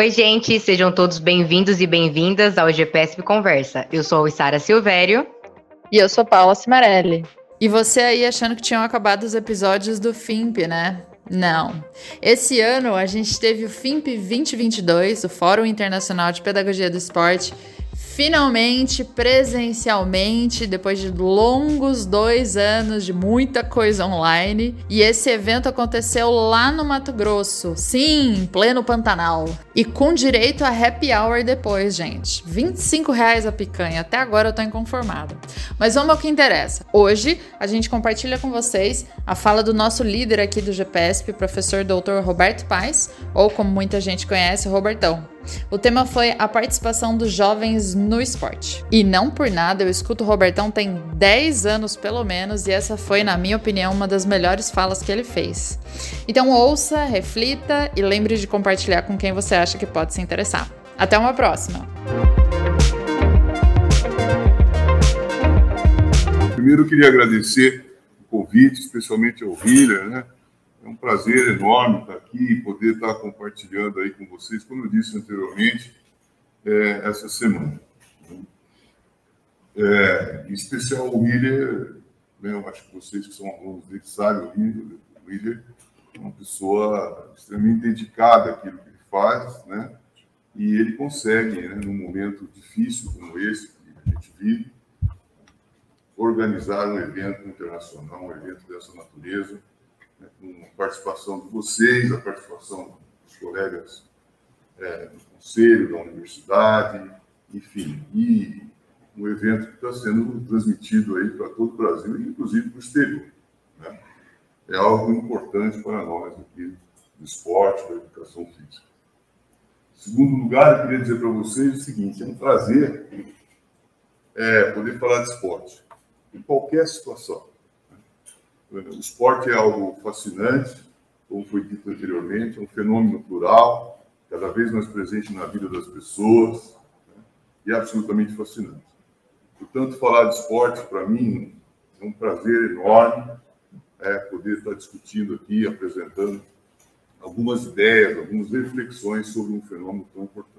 Oi, gente, sejam todos bem-vindos e bem-vindas ao GPSP Conversa. Eu sou a Sara Silvério. E eu sou Paula Cimarelli. E você aí achando que tinham acabado os episódios do FIMP, né? Não. Esse ano a gente teve o FIMP 2022, o Fórum Internacional de Pedagogia do Esporte, finalmente, presencialmente, depois de longos dois anos de muita coisa online. E esse evento aconteceu lá no Mato Grosso, sim, em pleno Pantanal. E com direito a happy hour depois, gente. 25 reais a picanha, até agora eu tô inconformada. Mas vamos ao que interessa. Hoje a gente compartilha com vocês a fala do nosso líder aqui do GPSP, professor Dr. Roberto Paes, ou como muita gente conhece, Robertão. O tema foi a participação dos jovens no esporte. E não por nada, eu escuto o Robertão tem 10 anos pelo menos, e essa foi, na minha opinião, uma das melhores falas que ele fez. Então ouça, reflita e lembre de compartilhar com quem você acha que pode se interessar. Até uma próxima! Primeiro eu queria agradecer o convite, especialmente ao Hiller, né? Um prazer enorme estar aqui e poder estar compartilhando aí com vocês, como eu disse anteriormente, é, essa semana. É, em especial o Willer, né, eu acho que vocês que são alunos dele sabem, o Willer, é uma pessoa extremamente dedicada àquilo que ele faz, né? E ele consegue, né, num momento difícil como esse que a gente vive, organizar um evento internacional, um evento dessa natureza, né, com a participação de vocês, a participação dos colegas é, do conselho, da universidade, enfim, e um evento que está sendo transmitido aí para todo o Brasil, inclusive para o exterior. Né? É algo importante para nós aqui do esporte, da educação física. Em segundo lugar, eu queria dizer para vocês o seguinte: é um prazer é, poder falar de esporte, em qualquer situação. O esporte é algo fascinante, como foi dito anteriormente, é um fenômeno plural, cada vez mais presente na vida das pessoas, né? e é absolutamente fascinante. Portanto, falar de esporte, para mim, é um prazer enorme é, poder estar discutindo aqui, apresentando algumas ideias, algumas reflexões sobre um fenômeno tão importante.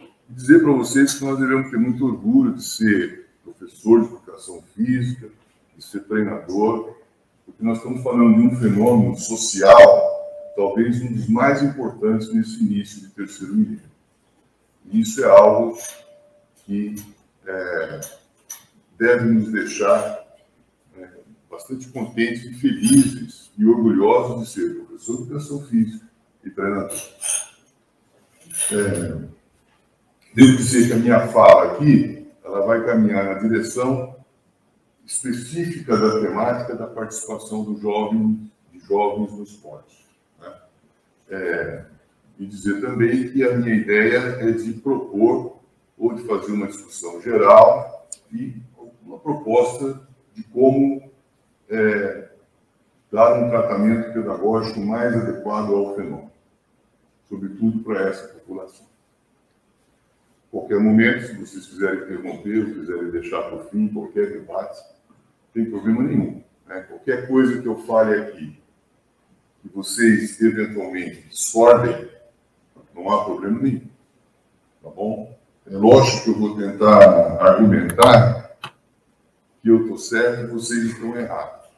E dizer para vocês que nós devemos ter muito orgulho de ser professor de educação física, de ser treinador, porque nós estamos falando de um fenômeno social, talvez um dos mais importantes nesse início de terceiro milênio. E isso é algo que é, deve nos deixar é, bastante contentes e felizes e orgulhosos de ser professor de educação física e treinador. É, devo dizer que a minha fala aqui ela vai caminhar na direção específica da temática da participação do jovem, de jovens no esporte. Né? É, e dizer também que a minha ideia é de propor ou de fazer uma discussão geral e uma proposta de como é, dar um tratamento pedagógico mais adequado ao fenômeno, sobretudo para essa população. Qualquer momento, se vocês quiserem interromper, ou quiserem deixar para o fim qualquer debate, tem problema nenhum. Né? Qualquer coisa que eu fale aqui, que vocês eventualmente discordem, não há problema nenhum. Tá bom? É lógico que eu vou tentar argumentar que eu estou certo e vocês estão errados.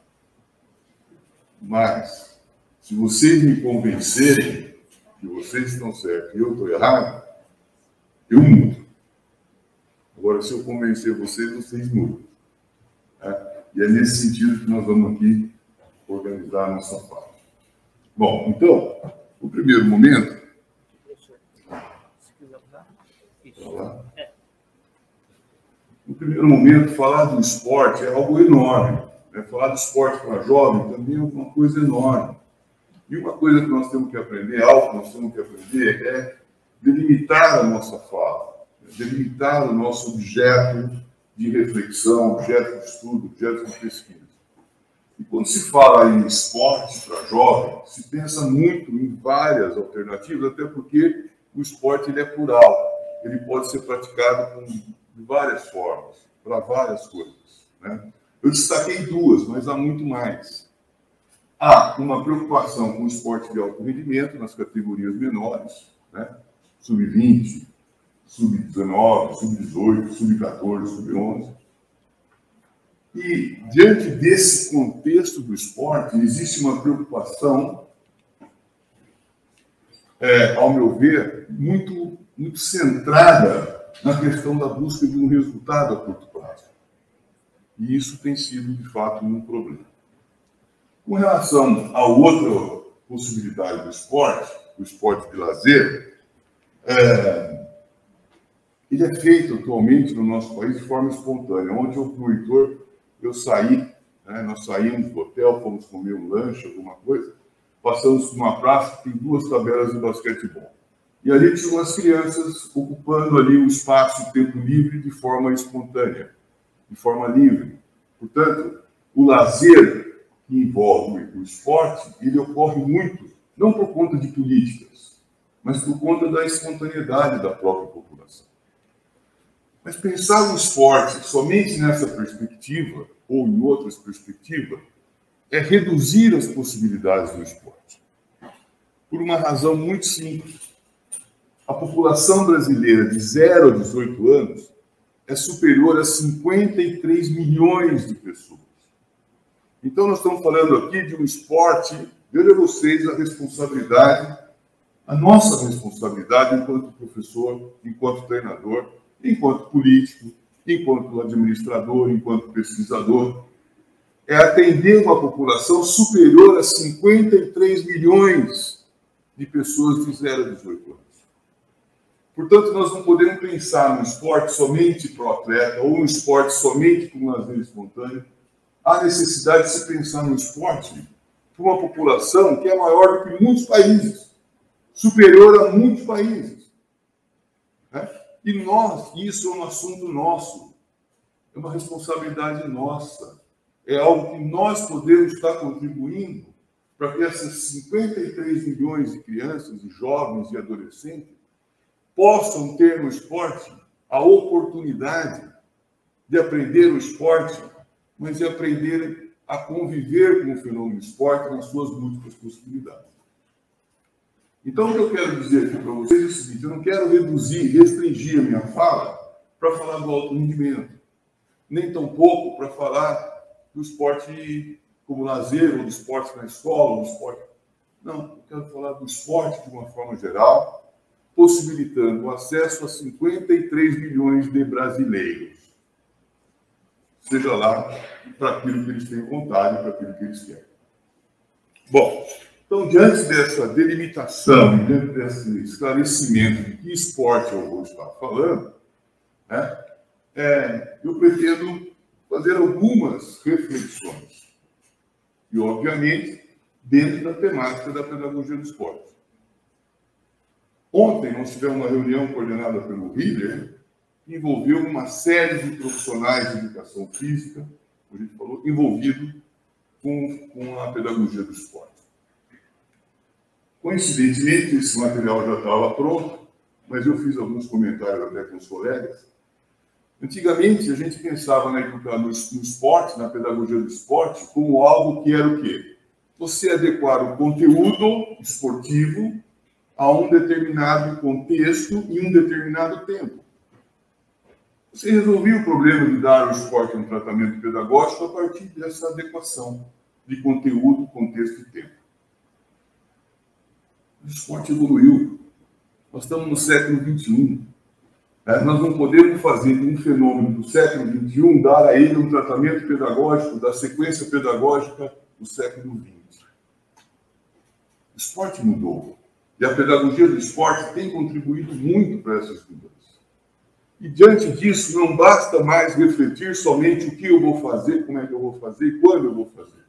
Mas, se vocês me convencerem que vocês estão certos e eu estou errado, eu mudo. Agora, se eu convencer vocês, vocês mudam. Né? E é nesse sentido que nós vamos aqui organizar a nossa fala. Bom, então, o primeiro momento. No primeiro momento, falar do esporte é algo enorme. Né? Falar do esporte para jovem também é uma coisa enorme. E uma coisa que nós temos que aprender, algo que nós temos que aprender, é delimitar a nossa fala, delimitar o nosso objeto de reflexão, objeto de estudo, objeto de pesquisa. E quando se fala em esporte para jovem, se pensa muito em várias alternativas, até porque o esporte ele é plural, ele pode ser praticado com, de várias formas, para várias coisas. Né? Eu destaquei duas, mas há muito mais. Há uma preocupação com o esporte de alto rendimento nas categorias menores, né? sub-20, sub-19, sub-18, sub-14, sub-11. E, diante desse contexto do esporte, existe uma preocupação, é, ao meu ver, muito, muito centrada na questão da busca de um resultado a curto prazo. E isso tem sido, de fato, um problema. Com relação a outra possibilidade do esporte, o esporte de lazer, é, ele é feito atualmente no nosso país de forma espontânea. Ontem, eu, Heitor, eu saí, né, nós saímos do hotel, fomos comer um lanche, alguma coisa, passamos por uma praça que tem duas tabelas de basquetebol. E ali tinha umas crianças ocupando ali o espaço, o tempo livre, de forma espontânea, de forma livre. Portanto, o lazer que envolve o esporte, ele ocorre muito, não por conta de políticas, mas por conta da espontaneidade da própria população. Mas pensar no esporte somente nessa perspectiva, ou em outras perspectivas, é reduzir as possibilidades do esporte. Por uma razão muito simples. A população brasileira de 0 a 18 anos é superior a 53 milhões de pessoas. Então, nós estamos falando aqui de um esporte, veja vocês a responsabilidade, a nossa responsabilidade enquanto professor, enquanto treinador, enquanto político, enquanto administrador, enquanto pesquisador, é atender uma população superior a 53 milhões de pessoas de 0 a 18 anos. Portanto, nós não podemos pensar no esporte somente para o atleta ou no esporte somente para um lazer espontâneo. Há necessidade de se pensar no esporte para uma população que é maior do que muitos países, superior a muitos países. E nós, isso é um assunto nosso, é uma responsabilidade nossa, é algo que nós podemos estar contribuindo para que essas 53 milhões de crianças, e jovens e adolescentes possam ter no esporte a oportunidade de aprender o esporte, mas de aprender a conviver com o fenômeno esporte nas suas múltiplas possibilidades. Então, o que eu quero dizer aqui para vocês é o seguinte: eu não quero reduzir, restringir a minha fala para falar do alto rendimento, nem tampouco para falar do esporte como lazer, ou do esporte na escola, ou do esporte. Não, eu quero falar do esporte de uma forma geral, possibilitando o acesso a 53 milhões de brasileiros. Seja lá para aquilo que eles têm vontade, para aquilo que eles querem. Bom, então, diante dessa delimitação, diante desse esclarecimento de que esporte eu vou estar falando, né, é, eu pretendo fazer algumas reflexões. E, obviamente, dentro da temática da pedagogia do esporte. Ontem nós tivemos uma reunião coordenada pelo Hiller, que envolveu uma série de profissionais de educação física, como a gente falou, envolvido com, com a pedagogia do esporte. Coincidentemente, esse material já estava pronto, mas eu fiz alguns comentários até com os colegas. Antigamente, a gente pensava educação, no, esporte, na pedagogia do esporte, como algo que era o quê? Você adequar o conteúdo esportivo a um determinado contexto e um determinado tempo. Você resolvia o problema de dar ao esporte um tratamento pedagógico a partir dessa adequação de conteúdo, contexto e tempo. O esporte evoluiu. Nós estamos no século XXI. É, nós não podemos fazer um fenômeno do século XXI dar a ele um tratamento pedagógico da sequência pedagógica do século XX. O esporte mudou. E a pedagogia do esporte tem contribuído muito para essas mudanças. E diante disso, não basta mais refletir somente o que eu vou fazer, como é que eu vou fazer e quando eu vou fazer.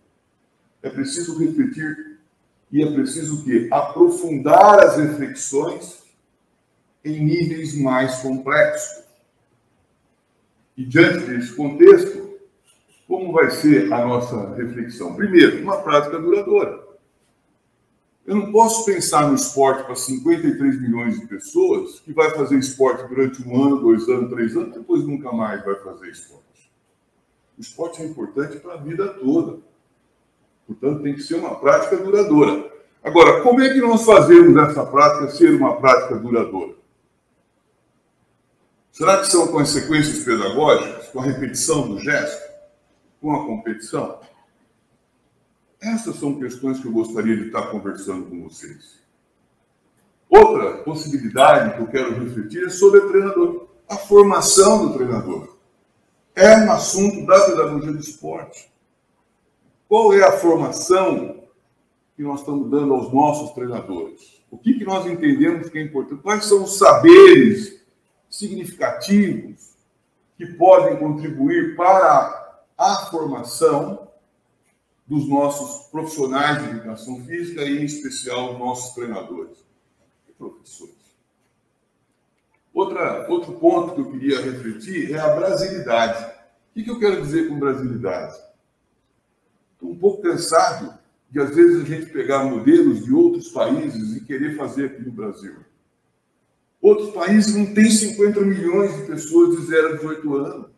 É preciso refletir e é preciso o quê? Aprofundar as reflexões em níveis mais complexos. E diante desse contexto, como vai ser a nossa reflexão? Primeiro, uma prática duradoura. Eu não posso pensar no esporte para 53 milhões de pessoas que vai fazer esporte durante um ano, dois anos, três anos, depois nunca mais vai fazer esporte. O esporte é importante para a vida toda. Portanto, tem que ser uma prática duradoura. Agora, como é que nós fazemos essa prática ser uma prática duradoura? Será que são consequências pedagógicas com a repetição do gesto, com a competição? Essas são questões que eu gostaria de estar conversando com vocês. Outra possibilidade que eu quero refletir é sobre o treinador, a formação do treinador. É um assunto da pedagogia do esporte. Qual é a formação que nós estamos dando aos nossos treinadores? O que, que nós entendemos que é importante? Quais são os saberes significativos que podem contribuir para a formação dos nossos profissionais de educação física e, em especial, nossos treinadores e professores. Outra, outro ponto que eu queria refletir é a brasilidade. O que, que eu quero dizer com brasilidade? Estou um pouco cansado de, às vezes, a gente pegar modelos de outros países e querer fazer aqui no Brasil. Outros países não têm 50 milhões de pessoas de 0 a 18 anos.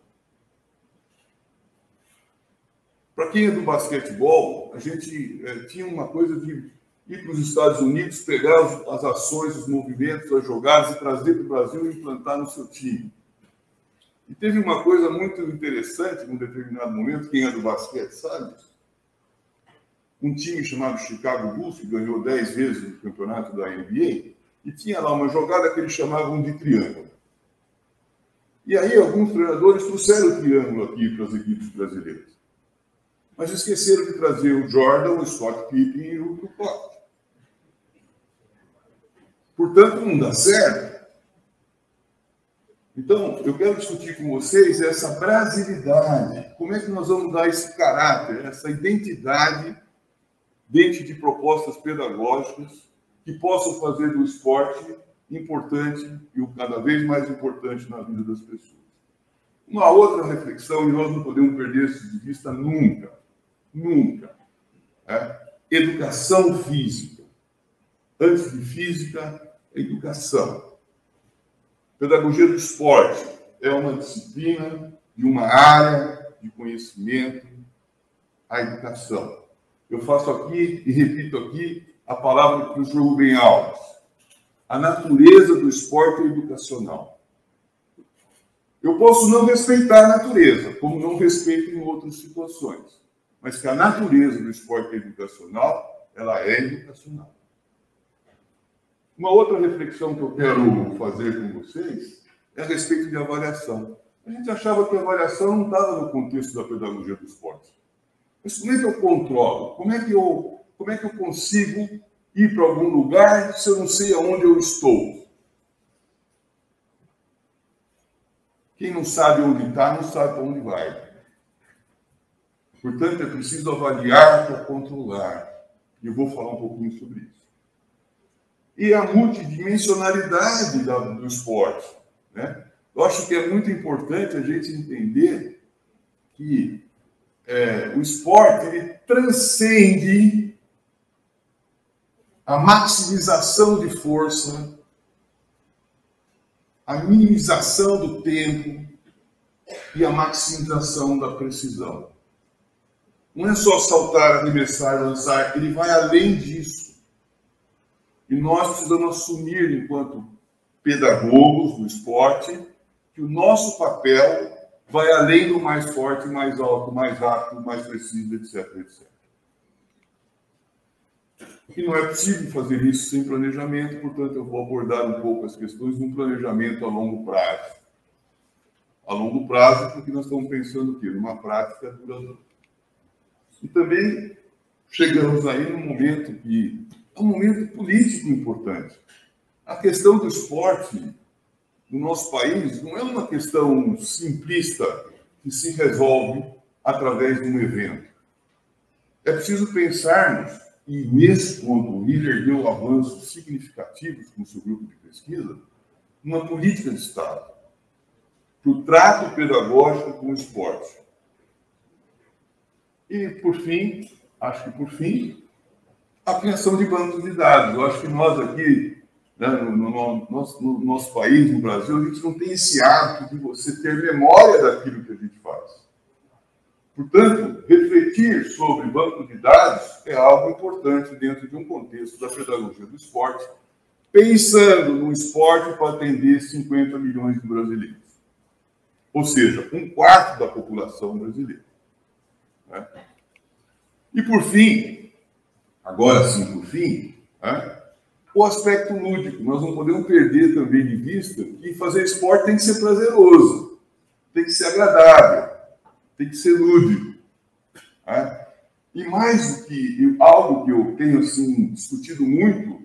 Para quem é do basquetebol, a gente é, tinha uma coisa de ir para os Estados Unidos, pegar as ações, os movimentos, as jogadas e trazer para o Brasil e implantar no seu time. E teve uma coisa muito interessante num determinado momento, quem é do basquete sabe Um time chamado Chicago Bulls, que ganhou 10 vezes o campeonato da NBA, e tinha lá uma jogada que eles chamavam de triângulo. E aí alguns treinadores trouxeram o triângulo aqui para as equipes brasileiras mas esqueceram de trazer o Jordan, o Scott Pippen e o Tupac. Portanto, não dá certo. Então, eu quero discutir com vocês essa brasilidade. Como é que nós vamos dar esse caráter, essa identidade dentro de propostas pedagógicas que possam fazer do esporte importante e o cada vez mais importante na vida das pessoas. Uma outra reflexão, e nós não podemos perder isso de vista nunca, Nunca. É? Educação física. Antes de física, educação. Pedagogia do esporte é uma disciplina de uma área de conhecimento, a educação. Eu faço aqui e repito aqui a palavra do professor Rubem Alves. A natureza do esporte é educacional. Eu posso não respeitar a natureza, como não respeito em outras situações mas que a natureza do esporte educacional, ela é educacional. Uma outra reflexão que eu quero fazer com vocês é a respeito de avaliação. A gente achava que a avaliação não estava no contexto da pedagogia do esporte. Mas como é que eu controlo? Como é que eu, como é que eu consigo ir para algum lugar se eu não sei aonde eu estou? Quem não sabe onde está, não sabe para onde vai. Portanto, é preciso avaliar para controlar. E eu vou falar um pouquinho sobre isso. E a multidimensionalidade do esporte. Né? Eu acho que é muito importante a gente entender que é, o esporte ele transcende a maximização de força, a minimização do tempo e a maximização da precisão. Não é só saltar, arremessar, lançar, ele vai além disso. E nós precisamos assumir, enquanto pedagogos do esporte, que o nosso papel vai além do mais forte, mais alto, mais rápido, mais preciso, etc, etc. E não é possível fazer isso sem planejamento, portanto, eu vou abordar um pouco as questões de um planejamento a longo prazo. A longo prazo, porque nós estamos pensando o quê? Numa prática duradoura. E também chegamos aí num momento que é um momento político importante. A questão do esporte no nosso país não é uma questão simplista que se resolve através de um evento. É preciso pensarmos, e nesse ponto o líder deu avanços significativos com o seu grupo de pesquisa, uma política de Estado para o trato pedagógico com o esporte. E, por fim, acho que por fim, a criação de bancos de dados. Eu acho que nós aqui, né, no, no, nosso, no, nosso, país, no Brasil, a gente não tem esse hábito de você ter memória daquilo que a gente faz. Portanto, refletir sobre banco de dados é algo importante dentro de um contexto da pedagogia do esporte, pensando no esporte para atender 50 milhões de brasileiros. Ou seja, um quarto da população brasileira. Né? E por fim, agora sim, por fim, né? O aspecto lúdico. Nós não podemos perder também de vista que fazer esporte tem que ser prazeroso, tem que ser agradável, tem que ser lúdico. Né? E mais do que algo que eu tenho assim, discutido muito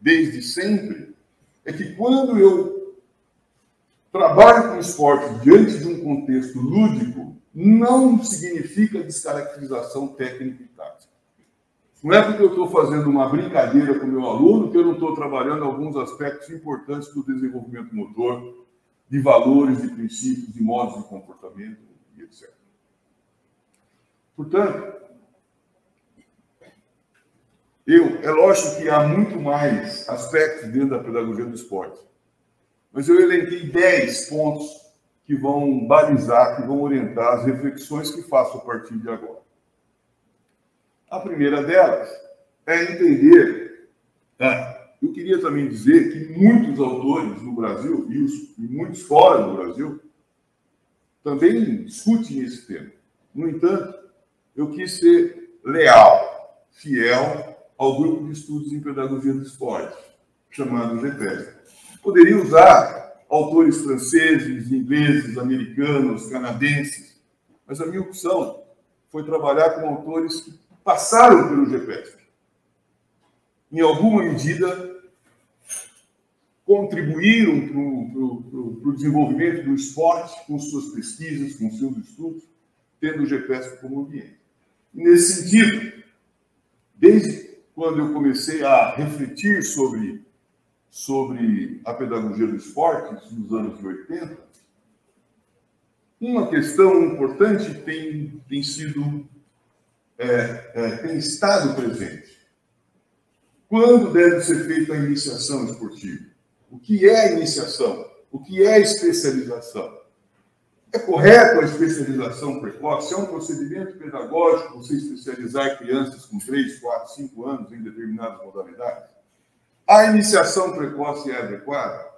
desde sempre, é que quando eu trabalho com esporte diante de um contexto lúdico, não significa descaracterização técnica e tática. Não é porque eu estou fazendo uma brincadeira com o meu aluno que eu não estou trabalhando alguns aspectos importantes do desenvolvimento motor, de valores, de princípios, de modos de comportamento e etc. Portanto, eu, é lógico que há muito mais aspectos dentro da pedagogia do esporte, mas eu elenquei 10 pontos que vão balizar, que vão orientar as reflexões que faço a partir de agora. A primeira delas é entender. Né? Eu queria também dizer que muitos autores no Brasil e, os, e muitos fora do Brasil também discutem esse tema. No entanto, eu quis ser leal, fiel ao grupo de estudos em pedagogia do esporte, chamado GPES. Poderia usar autores franceses, ingleses, americanos, canadenses, mas a minha opção foi trabalhar com autores que passaram pelo GPESP. Em alguma medida, contribuíram para o desenvolvimento do esporte com suas pesquisas, com seus estudos, tendo o GPESP como ambiente. E nesse sentido, desde quando eu comecei a refletir sobre, sobre a pedagogia do esporte, nos anos 80, uma questão importante tem, tem sido, é, é, tem estado presente. Quando deve ser feita a iniciação esportiva? O que é iniciação? O que é especialização? É correto a especialização precoce? É um procedimento pedagógico você especializar crianças com 3, 4, 5 anos em determinadas modalidades? A iniciação precoce é adequada?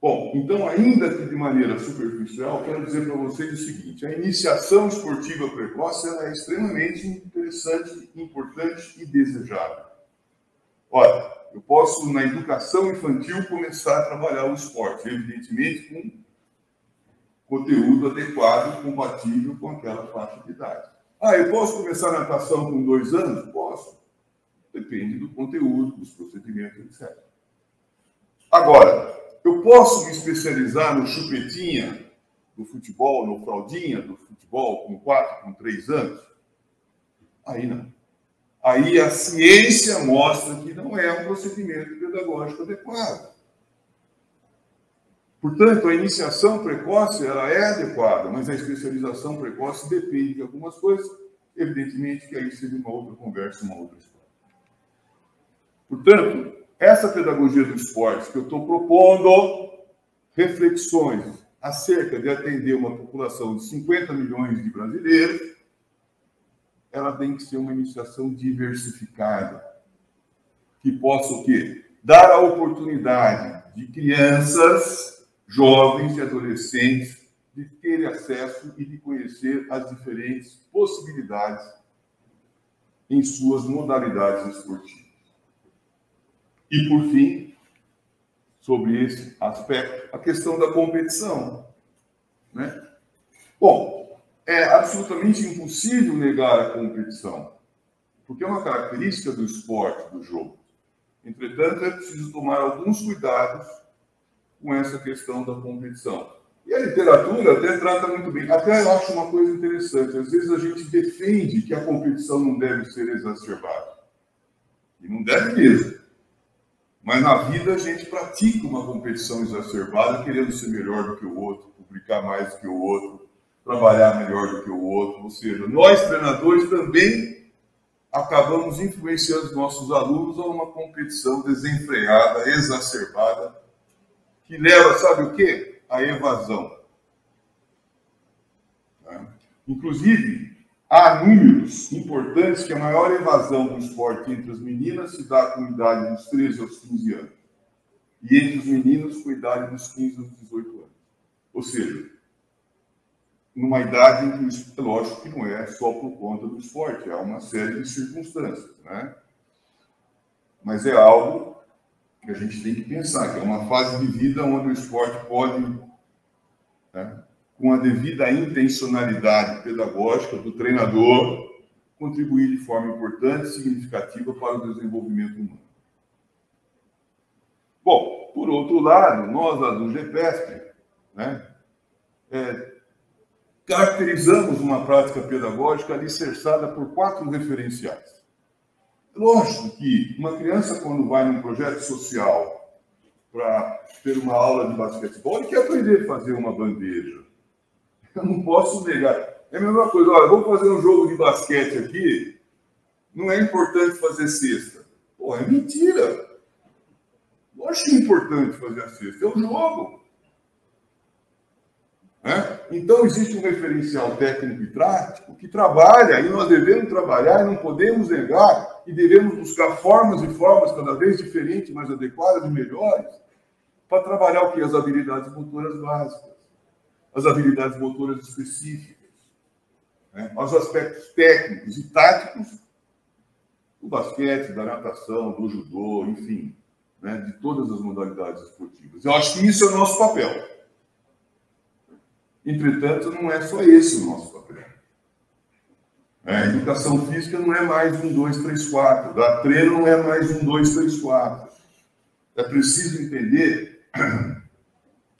Bom, então, ainda que de maneira superficial, quero dizer para vocês o seguinte: a iniciação esportiva precoce é extremamente interessante, importante e desejável. Olha, eu posso, na educação infantil, começar a trabalhar o esporte, evidentemente com conteúdo adequado, compatível com aquela faixa de idade. Ah, eu posso começar a natação com dois anos? Posso. Depende do conteúdo, dos procedimentos, etc. Agora, eu posso me especializar no chupetinha do futebol, no fraldinha do futebol com quatro, com três anos? Aí não. Aí a ciência mostra que não é um procedimento pedagógico adequado. Portanto, a iniciação precoce ela é adequada, mas a especialização precoce depende de algumas coisas. Evidentemente que aí seria uma outra conversa, uma outra história. Portanto, essa pedagogia do esporte que eu estou propondo reflexões acerca de atender uma população de 50 milhões de brasileiros, ela tem que ser uma iniciação diversificada, que possa o quê? Dar a oportunidade de crianças jovens e adolescentes de terem acesso e de conhecer as diferentes possibilidades em suas modalidades esportivas. E, por fim, sobre esse aspecto, a questão da competição. Né? Bom, é absolutamente impossível negar a competição, porque é uma característica do esporte, do jogo. Entretanto, é preciso tomar alguns cuidados com essa questão da competição. E a literatura até trata muito bem. Até eu acho uma coisa interessante. Às vezes a gente defende que a competição não deve ser exacerbada. E não deve mesmo. Mas na vida a gente pratica uma competição exacerbada, querendo ser melhor do que o outro, publicar mais do que o outro, trabalhar melhor do que o outro. Ou seja, nós treinadores também acabamos influenciando nossos alunos a uma competição desenfreada, exacerbada, que leva, sabe o quê? A evasão. Tá? Inclusive, há números importantes que a maior evasão do esporte entre as meninas se dá com idade dos 13 aos 15 anos. E entre os meninos com idade dos 15 aos 18 anos. Ou seja, numa idade em que, é lógico que não é só por conta do esporte, há uma série de circunstâncias, né? Mas é algo que a gente tem que pensar, que é uma fase de vida onde o esporte pode, né, com a devida intencionalidade pedagógica do treinador, contribuir de forma importante e significativa para o desenvolvimento humano. Bom, por outro lado, nós lá do GPESP, né, é, caracterizamos uma prática pedagógica alicerçada por quatro referenciais. Lógico que uma criança, quando vai num projeto social para ter uma aula de basquetebol, ele quer aprender a fazer uma bandeja. Eu não posso negar. É a mesma coisa, olha, vamos fazer um jogo de basquete aqui, não é importante fazer cesta. Pô, é mentira. Lógico é importante fazer a cesta, é um jogo. Né? Então, existe um referencial técnico e prático que trabalha, e nós devemos trabalhar, e não podemos negar, e devemos buscar formas e formas cada vez diferentes, mais adequadas e melhores, para trabalhar o que? As habilidades motoras básicas, as habilidades motoras específicas, né? os aspectos técnicos e táticos do basquete, da natação, do judô, enfim, né? de todas as modalidades esportivas. Eu acho que isso é o nosso papel. Entretanto, não é só esse o nosso papel. É, a educação física não é mais um, dois, três, quatro. Da treino não é mais um, dois, três, quatro. É preciso entender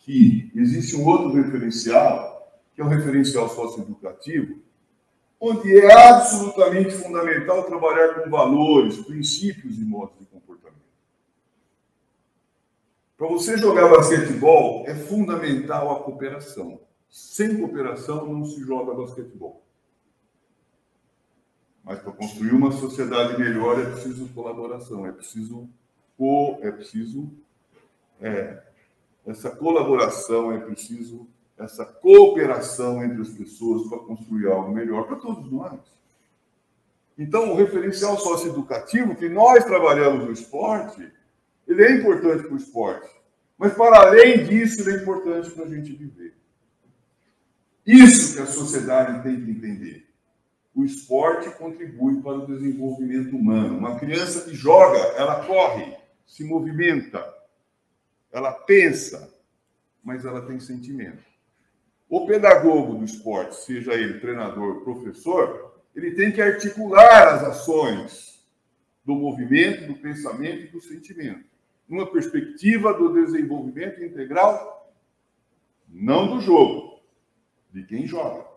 que existe um outro referencial, que é o referencial socioeducativo, onde é absolutamente fundamental trabalhar com valores, princípios e modos de comportamento. Para você jogar basquetebol, é fundamental a cooperação. Sem cooperação não se joga basquetebol. Mas para construir uma sociedade melhor é preciso colaboração, é preciso é preciso é, essa colaboração, é preciso essa cooperação entre as pessoas para construir algo melhor para todos nós. Então, o referencial socioeducativo que nós trabalhamos no esporte, ele é importante para o esporte. Mas, para além disso, ele é importante para a gente viver. Isso que a sociedade tem que entender. O esporte contribui para o desenvolvimento humano. Uma criança que joga, ela corre, se movimenta, ela pensa, mas ela tem sentimento. O pedagogo do esporte, seja ele treinador, professor, ele tem que articular as ações do movimento, do pensamento e do sentimento, numa perspectiva do desenvolvimento integral, não do jogo, de quem joga.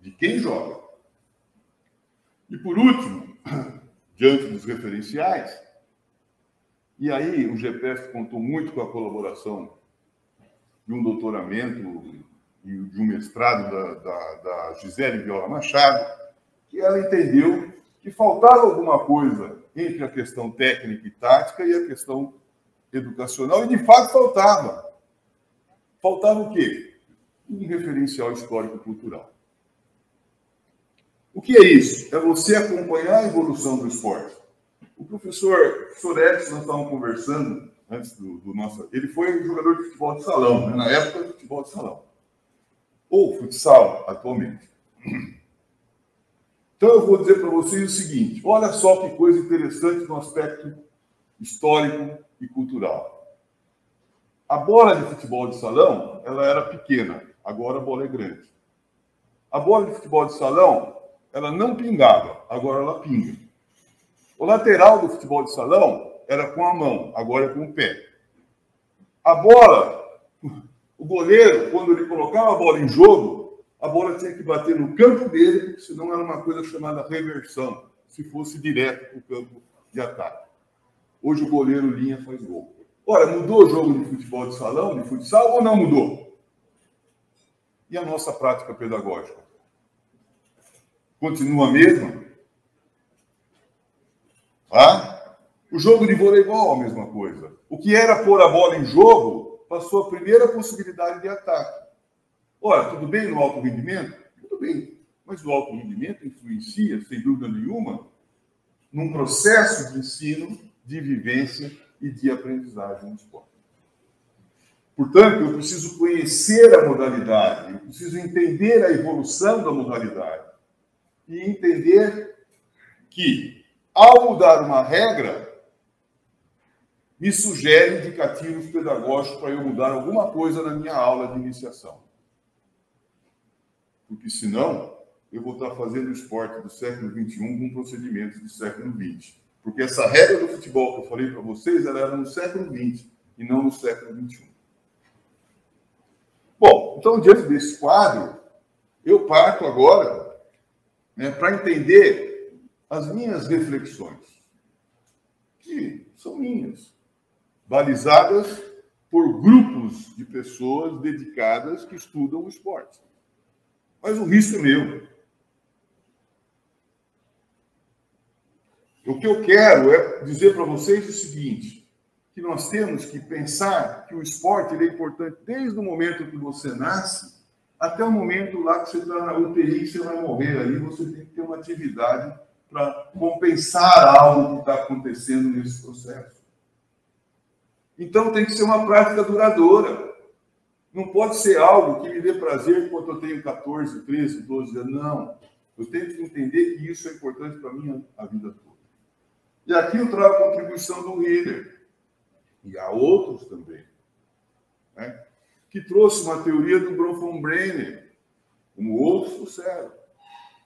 De quem joga. E por último, diante dos referenciais, e aí o GPS contou muito com a colaboração de um doutoramento e de um mestrado da, da, da Gisele Viola Machado, que ela entendeu que faltava alguma coisa entre a questão técnica e tática e a questão educacional, e de fato faltava. Faltava o quê? um referencial histórico-cultural. O que é isso? É você acompanhar a evolução do esporte. O professor Soretti, nós estávamos conversando antes do, do, nosso. Ele foi jogador de futebol de salão, né? na época do futebol de salão. Ou futsal, atualmente. Então eu vou dizer para vocês o seguinte: olha só que coisa interessante no aspecto histórico e cultural. A bola de futebol de salão, ela era pequena. Agora a bola é grande. A bola de futebol de salão, ela não pingava, agora ela pinga. O lateral do futebol de salão era com a mão, agora é com o pé. A bola, o goleiro, quando ele colocava a bola em jogo, a bola tinha que bater no campo dele, senão era uma coisa chamada reversão, se fosse direto para o campo de ataque. Hoje o goleiro linha faz gol. Ora, mudou o jogo de futebol de salão, de futsal, ou não mudou? E a nossa prática pedagógica? Continua a mesma? Ah? O jogo de voleibol, a mesma coisa. O que era pôr a bola em jogo passou a primeira possibilidade de ataque. Ora, tudo bem no alto rendimento? Tudo bem. Mas o alto rendimento influencia, sem dúvida nenhuma, num processo de ensino, de vivência e de aprendizagem no esporte. Portanto, eu preciso conhecer a modalidade, eu preciso entender a evolução da modalidade e entender que, ao mudar uma regra, me sugere indicativos pedagógicos para eu mudar alguma coisa na minha aula de iniciação. Porque senão, eu vou estar fazendo esporte do século XXI com procedimentos do século XX. Porque essa regra do futebol que eu falei para vocês, ela era no século XX e não no século XXI. Bom, então, diante desse quadro, eu parto agora né, para entender as minhas reflexões, que são minhas, balizadas por grupos de pessoas dedicadas que estudam o esporte. Mas o risco é meu. O que eu quero é dizer para vocês o seguinte: que nós temos que pensar que o esporte é importante desde o momento que você nasce até o momento lá que você está na UTI você vai morrer ali, você tem que ter uma atividade para compensar algo que está acontecendo nesse processo. Então tem que ser uma prática duradoura. Não pode ser algo que me dê prazer enquanto eu tenho 14, 13, 12 anos. Não. Eu tenho que entender que isso é importante para mim a vida toda. E aqui eu trago a contribuição do Hiller, e há outros também, né, que trouxe uma teoria do Bronfenbrenner, como outros trouxeram,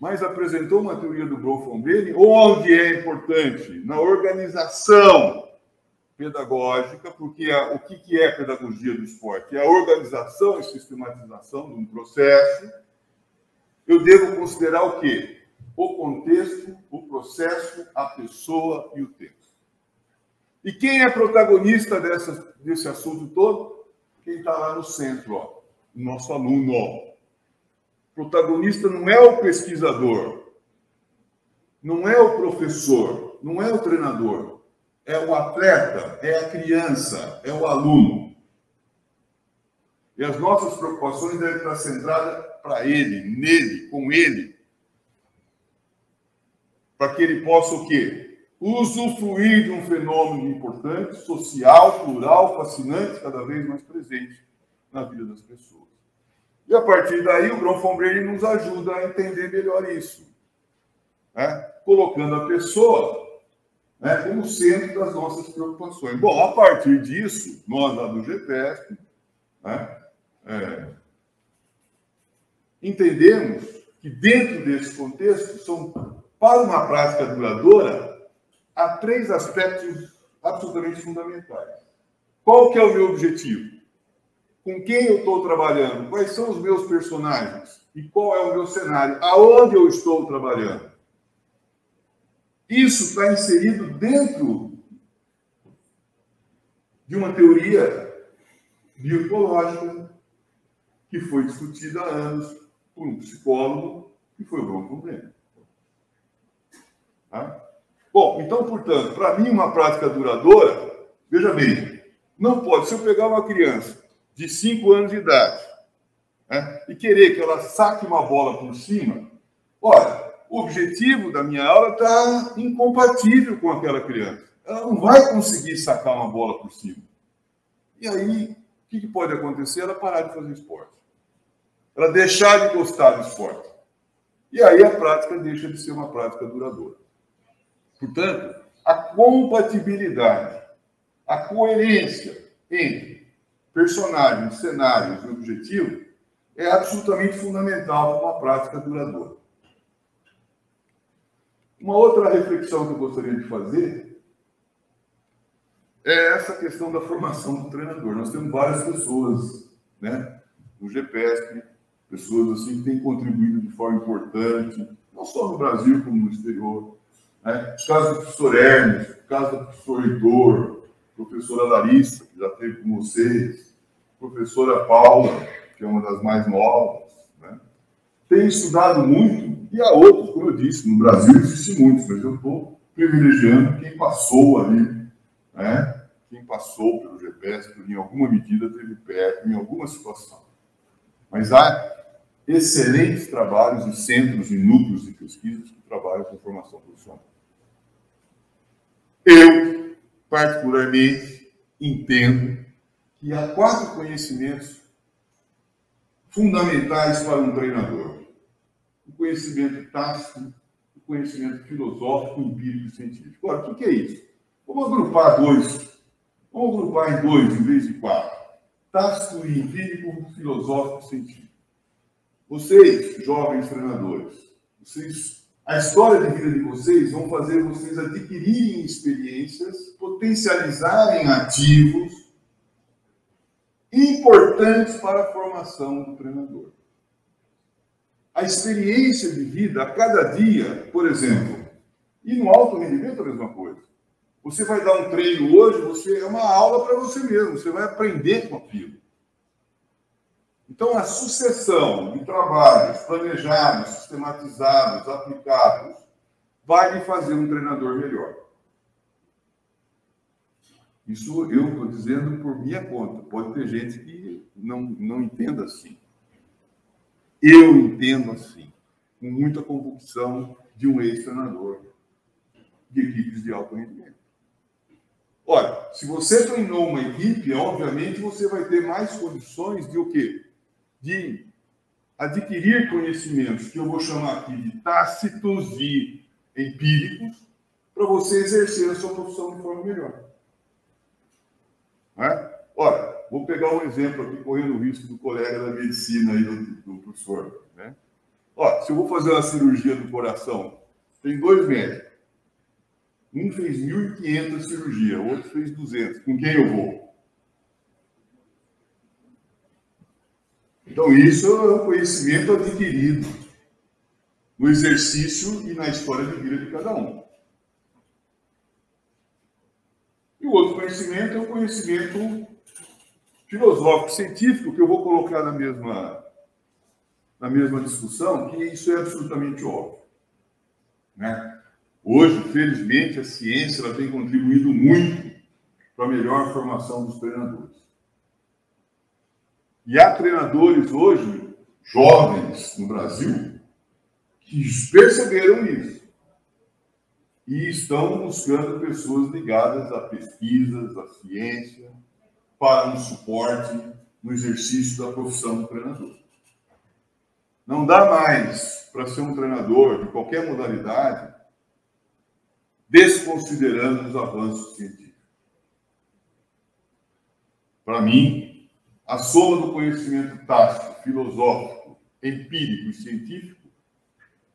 mas apresentou uma teoria do Bronfenbrenner onde é importante, na organização pedagógica, porque a, o que, que é pedagogia do esporte? É a organização e sistematização de um processo. Eu devo considerar o quê? o contexto, o processo, a pessoa e o tempo. E quem é protagonista dessa, desse assunto todo? Quem está lá no centro, ó, nosso aluno. Ó. Protagonista não é o pesquisador, não é o professor, não é o treinador, é o atleta, é a criança, é o aluno. E as nossas preocupações devem estar centradas para ele, nele, com ele, para que ele possa o quê? Usufruir de um fenômeno importante, social, plural, fascinante, cada vez mais presente na vida das pessoas. E a partir daí, o Bronfombre nos ajuda a entender melhor isso, né? colocando a pessoa né, como centro das nossas preocupações. Bom, a partir disso, nós lá do GPSP, né, é, entendemos que dentro desse contexto são para uma prática duradoura, há três aspectos absolutamente fundamentais. Qual que é o meu objetivo? Com quem eu estou trabalhando? Quais são os meus personagens? E qual é o meu cenário? Aonde eu estou trabalhando? Isso está inserido dentro de uma teoria bioecológica que foi discutida há anos por um psicólogo que foi o Bronco Breno. Tá? Bom, então, portanto, para mim, uma prática duradoura, veja bem, não pode, se eu pegar uma criança de 5 anos de idade né, e querer que ela saque uma bola por cima, olha, o objetivo da minha aula está incompatível com aquela criança. Ela não vai conseguir sacar uma bola por cima. E aí, o que, que pode acontecer? Ela parar de fazer esporte. Ela deixar de gostar do esporte. E aí a prática deixa de ser uma prática duradoura. Portanto, a compatibilidade, a coerência entre personagens, cenários e objetivo é absolutamente fundamental para uma prática duradoura. Uma outra reflexão que eu gostaria de fazer é essa questão da formação do treinador. Nós temos várias pessoas, né, no GPSP, pessoas assim que têm contribuído de forma importante, não só no Brasil como no exterior, né? O caso do professor Hermes, o caso do professor Heitor, professora Larissa, que já teve com vocês, professora Paula, que é uma das mais novas, né? tem estudado muito, e há outros, como eu disse, no Brasil existem muitos, mas eu estou privilegiando quem passou ali, né? quem passou pelo GPS, em alguma medida teve perto, em alguma situação. Mas há excelentes trabalhos e centros e núcleos de pesquisas que trabalham com formação profissional. Eu, particularmente, entendo que há quatro conhecimentos fundamentais para um treinador: o conhecimento tácito, o conhecimento filosófico, empírico e científico. Agora, o que é isso? Vamos agrupar dois. Vamos agrupar em dois em vez de quatro: tácito e empírico, filosófico e científico. Vocês, jovens treinadores, vocês, a história de vida de vocês vão fazer vocês adquirirem experiências, potencializarem ativos importantes para a formação do treinador. A experiência de vida a cada dia, por exemplo, e no alto rendimento a mesma coisa. Você vai dar um treino hoje, você é uma aula para você mesmo, você vai aprender com aquilo. Então, a sucessão de trabalhos planejados, sistematizados, aplicados, vai lhe fazer um treinador melhor. Isso eu estou dizendo por minha conta. Pode ter gente que não, não entenda assim. Eu entendo assim, com muita convicção de um ex-treinador de equipes de alto rendimento. Olha, se você treinou uma equipe, obviamente você vai ter mais condições de o quê? De adquirir conhecimentos que eu vou chamar aqui de tácitos e empíricos para você exercer a sua profissão de forma melhor. É? Ora, vou pegar um exemplo aqui, correndo o risco do colega da medicina aí, do, do professor. Né? Ó, se eu vou fazer uma cirurgia do coração, tem dois médicos. Um fez 1.500 cirurgias, o outro fez 200. Com quem eu vou? Então, isso é um conhecimento adquirido no exercício e na história de vida de cada um. E o outro conhecimento é o conhecimento filosófico científico que eu vou colocar na mesma na mesma discussão, que isso é absolutamente óbvio, né? Hoje, felizmente, a ciência ela tem contribuído muito para a melhor formação dos treinadores. E há treinadores hoje, jovens no Brasil, que perceberam isso. E estão buscando pessoas ligadas a pesquisas, à ciência, para um suporte no exercício da profissão do treinador. Não dá mais para ser um treinador de qualquer modalidade desconsiderando os avanços científicos. Para mim, a soma do conhecimento tático, filosófico, empírico e científico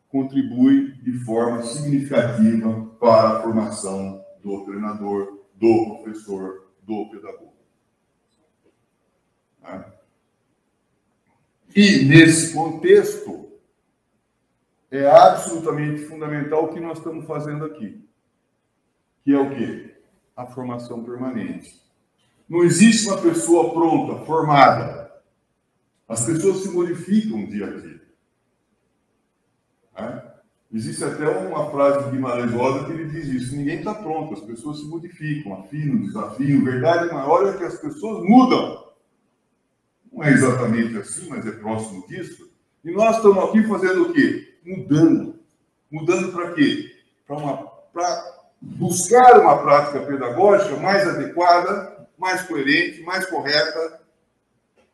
contribui de forma significativa para a formação do treinador, do professor, do pedagogo. Né? E nesse contexto, é absolutamente fundamental o que nós estamos fazendo aqui, que é o quê? A formação permanente. Não existe uma pessoa pronta, formada. As pessoas se modificam dia a dia. É? Existe até uma frase de Guimarães Rosa que ele diz isso: ninguém está pronto, as pessoas se modificam, afinam, desafiam. Verdade maior é que as pessoas mudam. Não é exatamente assim, mas é próximo disso. E nós estamos aqui fazendo o quê? Mudando. Mudando para quê? Para buscar uma prática pedagógica mais adequada mais coerente, mais correta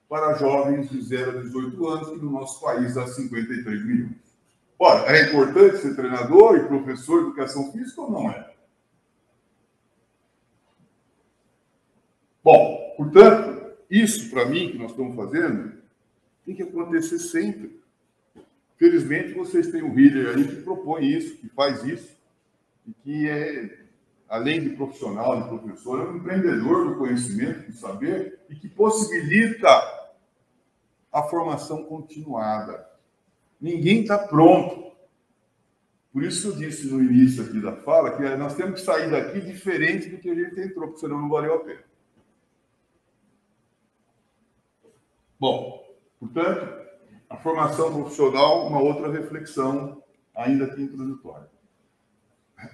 para jovens de 0 a 18 anos, que no nosso país há 53 milhões. Ora, é importante ser treinador e professor de educação física ou não é? Bom, portanto, isso para mim que nós estamos fazendo tem que acontecer sempre. Felizmente vocês têm um líder aí que propõe isso, que faz isso, e que é além de profissional, de professor, é um empreendedor do conhecimento, do saber, e que possibilita a formação continuada. Ninguém está pronto. Por isso que eu disse no início aqui da fala que nós temos que sair daqui diferente do que a gente entrou, porque senão não valeu a pena. Bom, portanto, a formação profissional, uma outra reflexão, ainda aqui introdutória.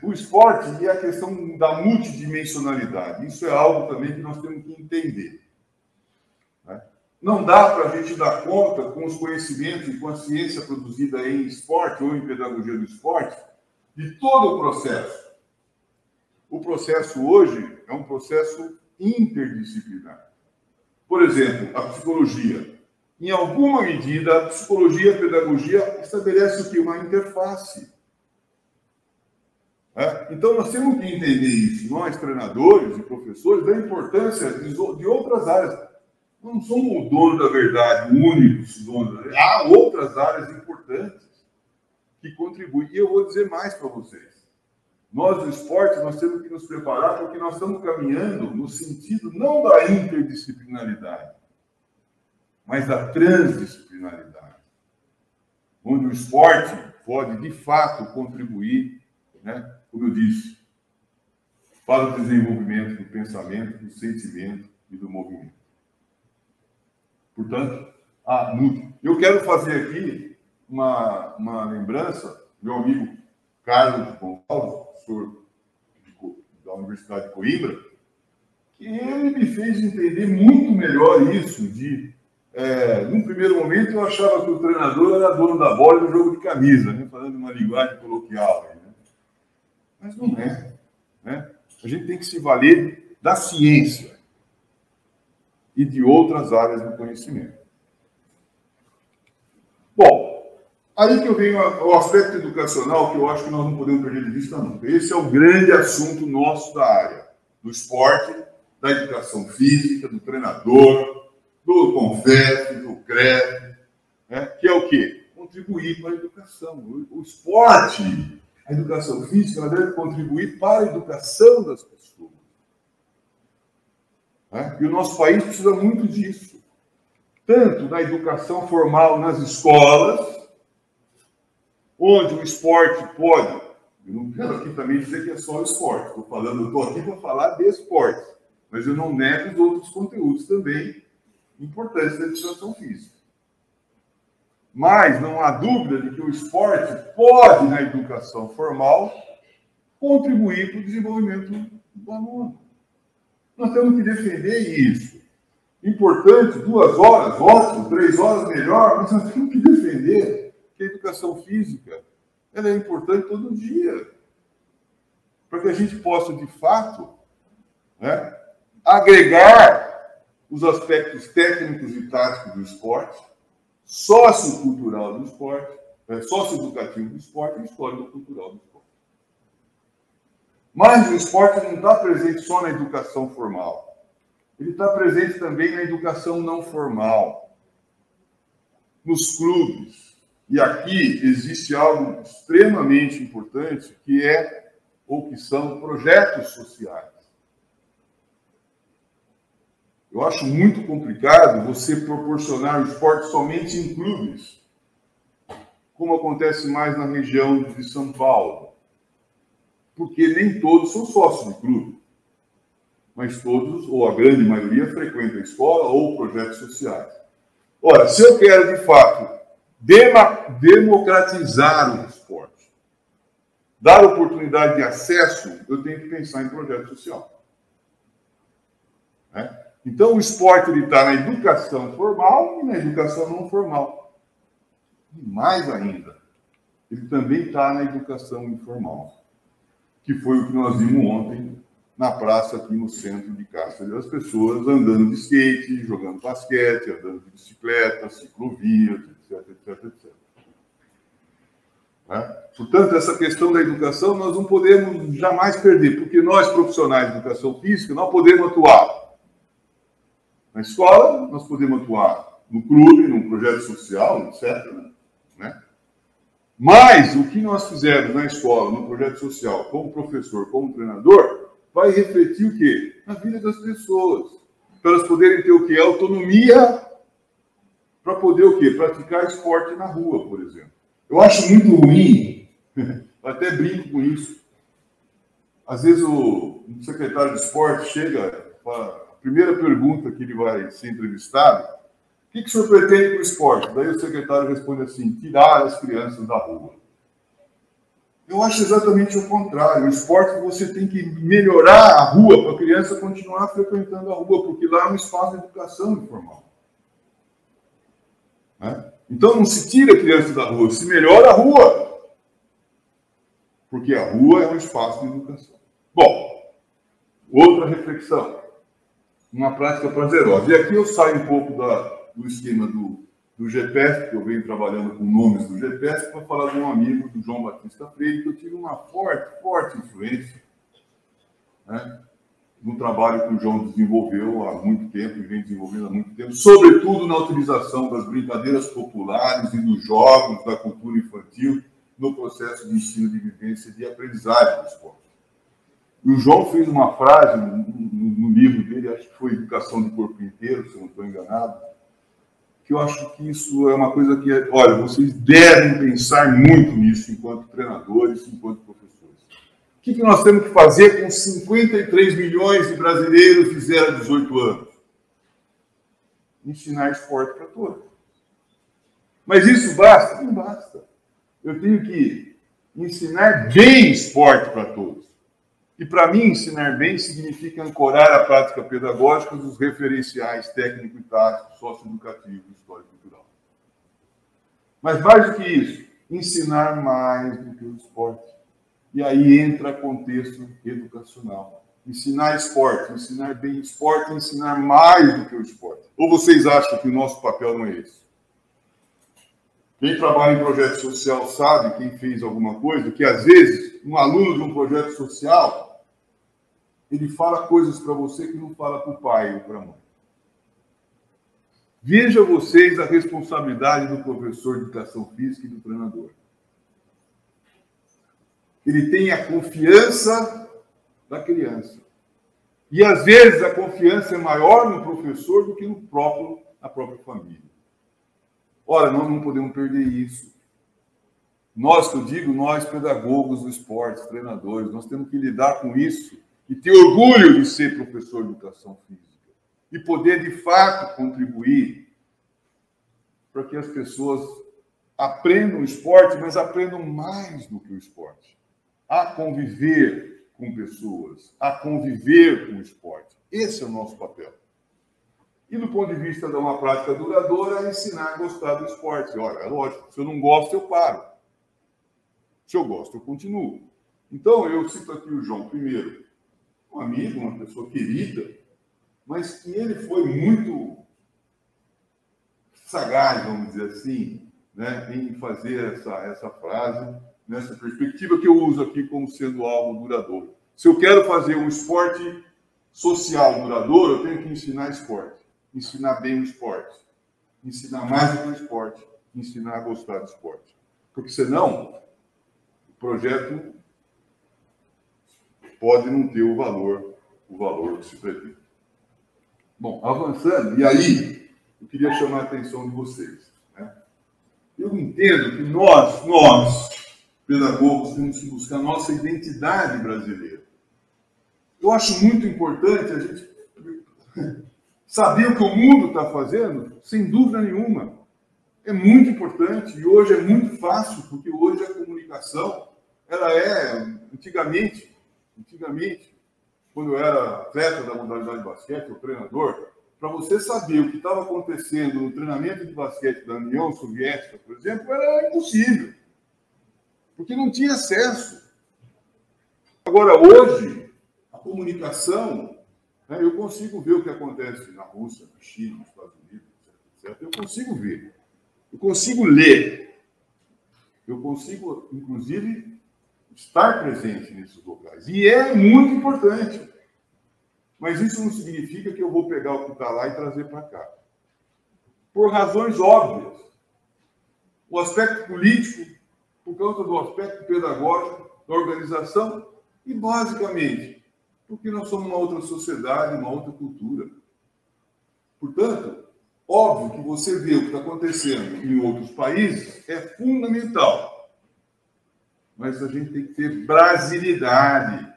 O esporte e a questão da multidimensionalidade. Isso é algo também que nós temos que entender. Né? Não dá para a gente dar conta, com os conhecimentos e com a ciência produzida em esporte ou em pedagogia do esporte, de todo o processo. O processo hoje é um processo interdisciplinar. Por exemplo, a psicologia. Em alguma medida, a psicologia e a pedagogia estabelecem o que? Uma interface. É? Então, nós temos que entender isso, nós, treinadores e professores, da importância de, de outras áreas. Não somos o dono da verdade, o único dono. Há outras áreas importantes que contribuem. E eu vou dizer mais para vocês. Nós, do esporte, nós temos que nos preparar porque nós estamos caminhando no sentido não da interdisciplinaridade, mas da transdisciplinaridade. Onde o esporte pode, de fato, contribuir, né, como eu disse, para o desenvolvimento do pensamento, do sentimento e do movimento. Portanto, há muito. Eu quero fazer aqui uma, uma lembrança, meu amigo Carlos Gonçalves, professor da Universidade de Coimbra, que ele me fez entender muito melhor isso de é, num primeiro momento eu achava que o treinador era dono da bola no jogo de camisa, né? falando uma linguagem coloquial. Mas não é. Né? A gente tem que se valer da ciência e de outras áreas do conhecimento. Bom, Aí que eu venho ao aspecto educacional, que eu acho que nós não podemos perder de vista nunca. Esse é o grande assunto nosso da área, do esporte, da educação física, do treinador, do CONFEF, do CREF, né? que é o quê? Contribuir para a educação. O esporte, a educação física, ela deve contribuir para a educação das pessoas. Né? E o nosso país precisa muito disso. Tanto na educação formal nas escolas, onde o esporte pode. Eu não quero aqui também dizer que é só o esporte. Estou falando, estou aqui para falar de esporte, mas eu não nego os outros conteúdos também importantes da educação física. Mas não há dúvida de que o esporte pode, na educação formal, contribuir para o desenvolvimento do aluno. Nós temos que defender isso. Importante, duas horas, ótimo, três horas melhor, mas nós temos que defender que a educação física ela é importante todo dia. Para que a gente possa, de fato, né, agregar os aspectos técnicos e táticos do esporte, sociocultural do esporte, né, socioeducativo do esporte e histórico-cultural do esporte. Mas o esporte não está presente só na educação formal. Ele está presente também na educação não formal, nos clubes, e aqui existe algo extremamente importante, que é ou que são projetos sociais. Eu acho muito complicado você proporcionar o esporte somente em clubes, como acontece mais na região de São Paulo. Porque nem todos são sócios de clube, mas todos, ou a grande maioria, frequentam a escola ou projetos sociais. Ora, se eu quero de fato democratizar o esporte, dar oportunidade de acesso, eu tenho que pensar em projeto social. Né? Então, o esporte está na educação formal e na educação não formal. E mais ainda, ele também está na educação informal, que foi o que nós vimos ontem na praça aqui no centro de Cáceres. As pessoas andando de skate, jogando basquete, andando de bicicleta, ciclovias, etc, etc, etc. Né? Portanto, essa questão da educação nós não podemos jamais perder, porque nós, profissionais de educação física, não podemos atuar na escola, nós podemos atuar no clube, num projeto social, etc. Né? Mas o que nós fizermos na escola, no projeto social, como professor, como treinador, vai refletir o quê? Na vida das pessoas. Para elas poderem ter o quê? Autonomia para poder o quê? Praticar esporte na rua, por exemplo. Eu acho muito ruim, até brinco com isso. Às vezes o secretário de esporte chega, a primeira pergunta que ele vai ser entrevistado, o que, que o senhor pretende com o esporte? Daí o secretário responde assim, tirar as crianças da rua. Eu acho exatamente o contrário. O esporte você tem que melhorar a rua para a criança continuar frequentando a rua, porque lá é um espaço de educação informal. Né? Então não se tira a criança da rua, se melhora a rua. Porque a rua é um espaço de educação. Bom, outra reflexão. Uma prática prazerosa. E aqui eu saio um pouco da, do esquema do, do GPS, que eu venho trabalhando com nomes do GPS, para falar de um amigo do João Batista Freire, que eu tive uma forte, forte influência né, no trabalho que o João desenvolveu há muito tempo e vem desenvolvendo há muito tempo, sobretudo na utilização das brincadeiras populares e dos jogos, da cultura infantil, no processo de ensino de vivência e de aprendizagem do esporte. E o João fez uma frase no, no, no livro dele, acho que foi Educação de Corpo Inteiro, se eu não estou enganado, que eu acho que isso é uma coisa que, olha, vocês devem pensar muito nisso enquanto treinadores, enquanto professores. O que, que nós temos que fazer com 53 milhões de brasileiros de 0 a 18 anos? Ensinar esporte para todos. Mas isso basta? Não basta. Eu tenho que ensinar bem esporte para todos. E para mim, ensinar bem significa ancorar a prática pedagógica dos referenciais técnico e tático, socioeducativo, e cultural. Mas mais do que isso, ensinar mais do que o esporte. E aí entra contexto educacional. Ensinar esporte, ensinar bem esporte, ensinar mais do que o esporte. Ou vocês acham que o nosso papel não é esse? Quem trabalha em projeto social sabe, quem fez alguma coisa, que às vezes um aluno de um projeto social ele fala coisas para você que não fala para o pai ou para a mãe. Veja vocês a responsabilidade do professor de educação física e do treinador. Ele tem a confiança da criança. E às vezes a confiança é maior no professor do que no próprio, na própria família. Ora, nós não podemos perder isso. Nós, que eu digo, nós pedagogos do esporte, treinadores, nós temos que lidar com isso e ter orgulho de ser professor de educação física e poder de fato contribuir para que as pessoas aprendam o esporte, mas aprendam mais do que o esporte, a conviver com pessoas, a conviver com o esporte. Esse é o nosso papel. E do ponto de vista de uma prática duradoura, é ensinar a gostar do esporte. Olha, é lógico, se eu não gosto, eu paro. Se eu gosto, eu continuo. Então, eu cito aqui o João primeiro um amigo, uma pessoa querida, mas que ele foi muito sagaz, vamos dizer assim, né, em fazer essa, essa frase, nessa perspectiva que eu uso aqui como sendo algo duradouro. Se eu quero fazer um esporte social duradouro, eu tenho que ensinar esporte, ensinar bem o esporte, ensinar mais do que o esporte, ensinar a gostar do esporte. Porque senão, o projeto pode não ter o valor, o valor que se pretende. Bom, avançando, e aí eu queria chamar a atenção de vocês. Né? Eu entendo que nós, nós, pedagogos, temos que buscar nossa identidade brasileira. Eu acho muito importante a gente saber o que o mundo está fazendo, sem dúvida nenhuma. É muito importante e hoje é muito fácil, porque hoje a comunicação, ela é, antigamente, Antigamente, quando eu era atleta da modalidade de basquete, o treinador, para você saber o que estava acontecendo no treinamento de basquete da União Soviética, por exemplo, era impossível. Porque não tinha acesso. Agora, hoje, a comunicação, né, eu consigo ver o que acontece na Rússia, na China, nos Estados Unidos, etc. Eu consigo ver. Eu consigo ler. Eu consigo, inclusive, estar presente nesses locais. E é muito importante. Mas isso não significa que eu vou pegar o que está lá e trazer para cá. Por razões óbvias. O aspecto político, por causa do aspecto pedagógico, da organização, e basicamente, porque nós somos uma outra sociedade, uma outra cultura. Portanto, óbvio que você vê o que está acontecendo em outros países é fundamental mas a gente tem que ter brasilidade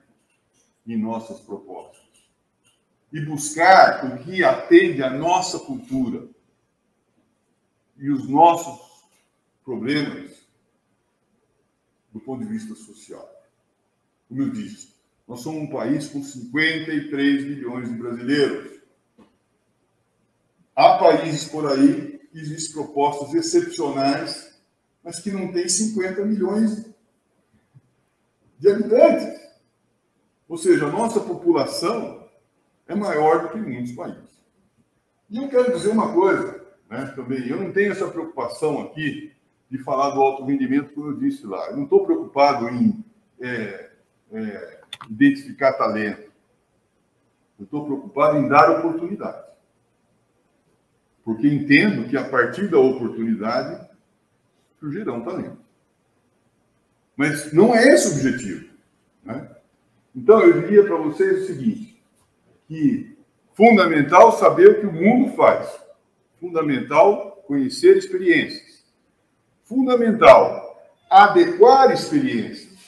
em nossas propostas e buscar o que atende à nossa cultura e os nossos problemas do ponto de vista social. Como eu disse, nós somos um país com 53 milhões de brasileiros. Há países por aí que existem propostas excepcionais, mas que não têm 50 milhões de habitantes. Ou seja, a nossa população é maior do que muitos países. E eu quero dizer uma coisa né, também, eu não tenho essa preocupação aqui de falar do alto rendimento, como eu disse lá. Eu não estou preocupado em é, é, identificar talento. Eu estou preocupado em dar oportunidade. Porque entendo que a partir da oportunidade surgirão talento. Mas não é esse o objetivo. Né? Então, eu diria para vocês o seguinte, que fundamental saber o que o mundo faz. Fundamental conhecer experiências. Fundamental adequar experiências.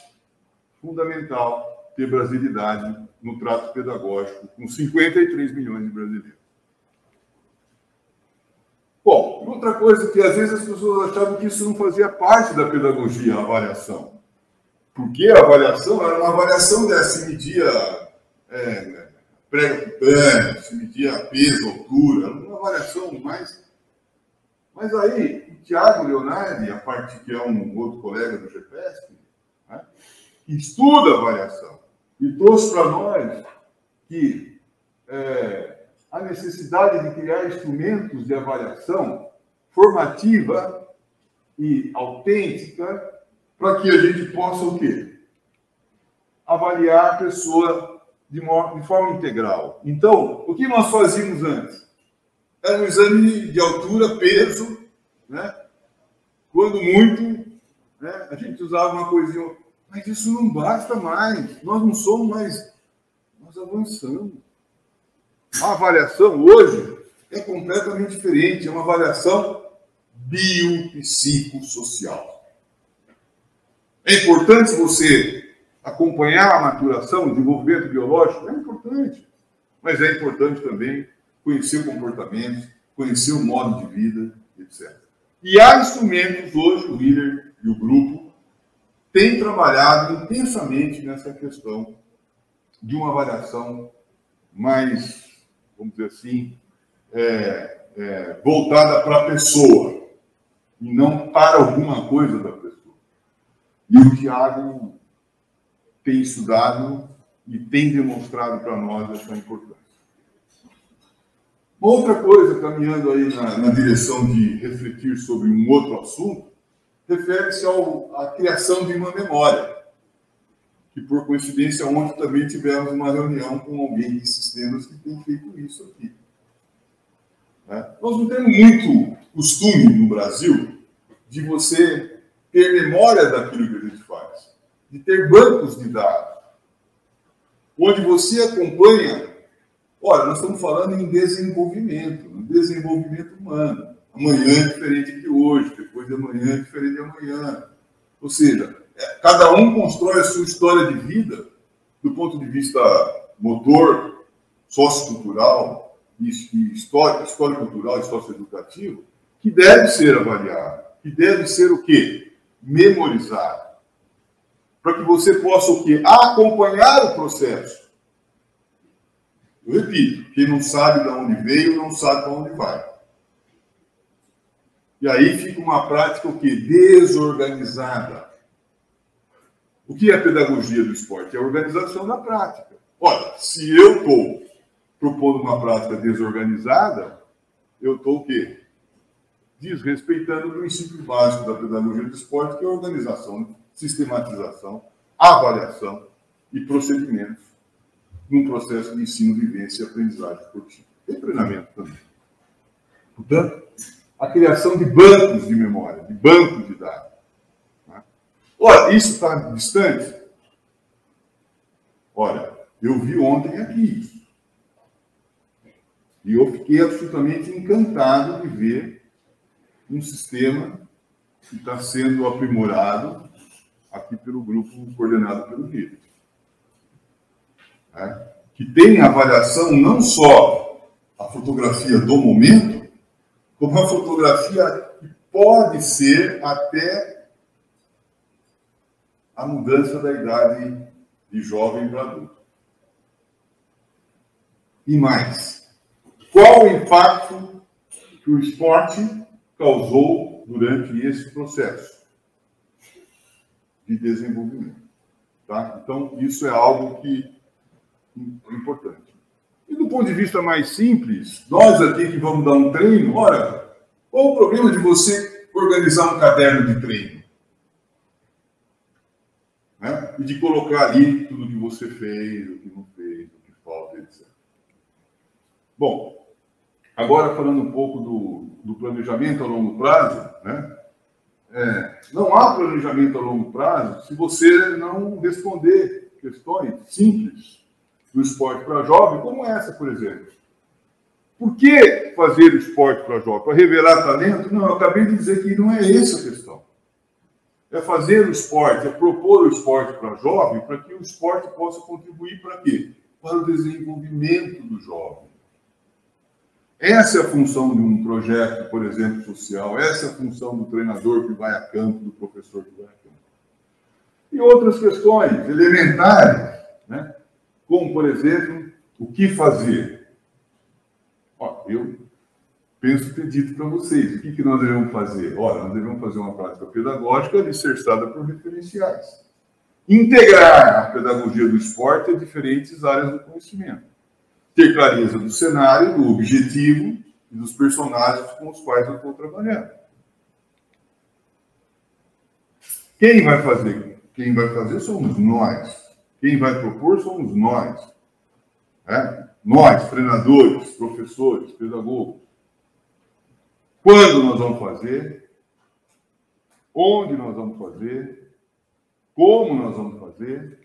Fundamental ter brasilidade no trato pedagógico com 53 milhões de brasileiros. Bom, outra coisa que às vezes as pessoas achavam que isso não fazia parte da pedagogia, a avaliação. Porque a avaliação era uma avaliação dessa, se media é, prega cutânea, se media peso, altura, uma avaliação mais. Mas aí, o Tiago Leonardi, a parte que é um outro colega do GPSP, né, estuda a avaliação e trouxe para nós que é, a necessidade de criar instrumentos de avaliação formativa e autêntica para que a gente possa o quê? Avaliar a pessoa de, de forma integral. Então, o que nós fazíamos antes? Era um exame de altura, peso, né? Quando muito, né? a gente usava uma coisinha, mas isso não basta mais. Nós não somos mais, nós avançamos. A avaliação hoje é completamente diferente, é uma avaliação biopsicossocial. É importante você acompanhar a maturação, o desenvolvimento biológico, é importante. Mas é importante também conhecer o comportamento, conhecer o modo de vida, etc. E há instrumentos hoje, o líder e o grupo têm trabalhado intensamente nessa questão de uma avaliação mais vamos dizer assim, é, é, voltada para a pessoa e não para alguma coisa da. E o Tiago tem estudado e tem demonstrado para nós essa importância. outra coisa, caminhando aí na, na direção de refletir sobre um outro assunto, refere-se à criação de uma memória que por coincidência ontem também tivemos uma reunião com alguém de sistemas que tem feito isso aqui. Né? Nós não temos muito costume no Brasil de você ter memória daquilo que a gente faz, de ter bancos de dados, onde você acompanha. Olha, nós estamos falando em desenvolvimento, em desenvolvimento humano. Amanhã é diferente de hoje, depois de amanhã é diferente de amanhã. Ou seja, cada um constrói a sua história de vida do ponto de vista motor, sociocultural, histórico, história cultural e socioeducativo, que deve ser avaliado, que deve ser o quê? Memorizado. Para que você possa o quê? Acompanhar o processo. Eu repito, quem não sabe de onde veio, não sabe para onde vai. E aí fica uma prática o quê? Desorganizada. O que é a pedagogia do esporte? É a organização da prática. Olha, se eu estou propondo uma prática desorganizada, eu estou o quê? Desrespeitando o princípio básico da pedagogia do esporte, que é a organização, sistematização, avaliação e procedimentos num processo de ensino, vivência e aprendizagem esportiva. E treinamento também. Portanto, a criação de bancos de memória, de bancos de dados Olha, isso está distante? Olha, eu vi ontem aqui isso. E eu fiquei absolutamente encantado de ver um sistema que está sendo aprimorado aqui pelo grupo coordenado pelo Rio. É, que tem avaliação não só a fotografia do momento, como a fotografia que pode ser até a mudança da idade de jovem para adulto. E mais, qual o impacto que o esporte causou durante esse processo de desenvolvimento? Tá? Então, isso é algo que é importante. E do ponto de vista mais simples, nós aqui que vamos dar um treino, ora, qual o problema de você organizar um caderno de treino? Né? E de colocar ali tudo que você fez, o que não fez, o que falta, etc. Bom, agora falando um pouco do, do planejamento a longo prazo, né? É, não há planejamento a longo prazo se você não responder questões simples do esporte para jovem, como essa, por exemplo. Por que fazer o esporte para jovem? Para revelar talento? Não, eu acabei de dizer que não é essa a questão. É fazer o esporte, é propor o esporte para jovem, para que o esporte possa contribuir para quê? Para o desenvolvimento do jovem. Essa é a função de um projeto, por exemplo, social, essa é a função do treinador que vai a campo, do professor que vai a campo. E outras questões elementares, né? como, por exemplo, o que fazer. Ó, eu penso ter dito para vocês, o que, que nós devemos fazer? Ora, nós devemos fazer uma prática pedagógica alicerçada por referenciais. Integrar a pedagogia do esporte a diferentes áreas do conhecimento ter clareza do cenário, do objetivo e dos personagens com os quais eu estou trabalhando. Quem vai fazer? Quem vai fazer somos nós. Quem vai propor somos nós. É? Nós, treinadores, professores, pedagogos. Quando nós vamos fazer? Onde nós vamos fazer? Como nós vamos fazer?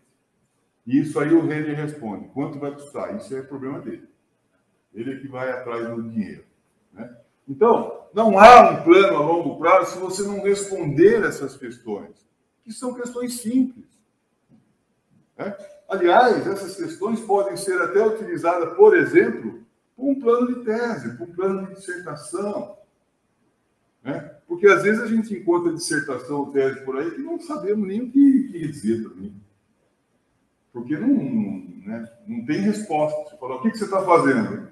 E isso aí o Renner responde. Quanto vai custar? Isso é problema dele. Ele é que vai atrás do dinheiro. Né? Então, não há um plano a longo prazo se você não responder essas questões, que são questões simples. Né? Aliás, essas questões podem ser até utilizadas, por exemplo, para um plano de tese, para um plano de dissertação. Né? Porque às vezes a gente encontra dissertação ou tese por aí que não sabemos nem o que, que dizer para mim. Porque não, né, não tem resposta. Você fala, o que, que você está fazendo?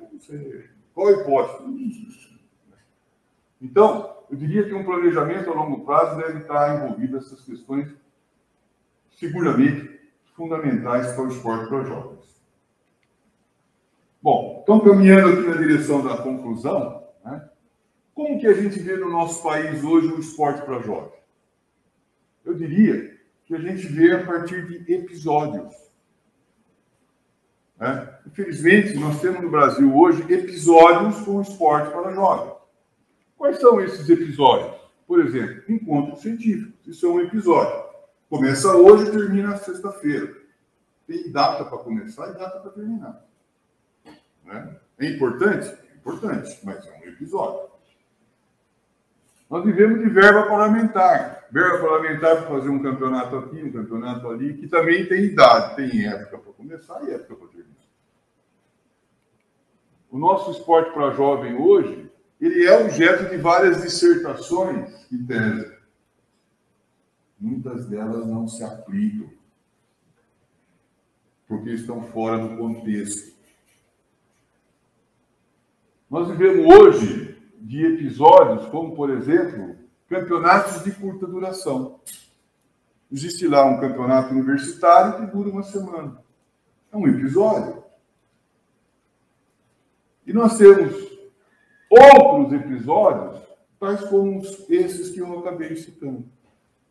Qual a hipótese? Então, eu diria que um planejamento a longo prazo deve estar envolvido nessas questões, seguramente, fundamentais para o esporte para jovens. Bom, então, caminhando aqui na direção da conclusão, né, como que a gente vê no nosso país hoje o esporte para jovens? Eu diria que a gente vê a partir de episódios. Né? Infelizmente, nós temos no Brasil hoje episódios com esporte para jovens. Quais são esses episódios? Por exemplo, encontros científicos. Isso é um episódio. Começa hoje e termina sexta-feira. Tem data para começar e data para terminar. Né? É importante? É importante, mas é um episódio. Nós vivemos de verba parlamentar. Verba parlamentar para fazer um campeonato aqui, um campeonato ali, que também tem idade, tem época para começar e época para terminar. O nosso esporte para jovem hoje, ele é objeto de várias dissertações e tese. Muitas delas não se aplicam, porque estão fora do contexto. Nós vivemos hoje de episódios, como, por exemplo, campeonatos de curta duração. Existe lá um campeonato universitário que dura uma semana. É um episódio. E nós temos outros episódios, tais como esses que eu acabei citando.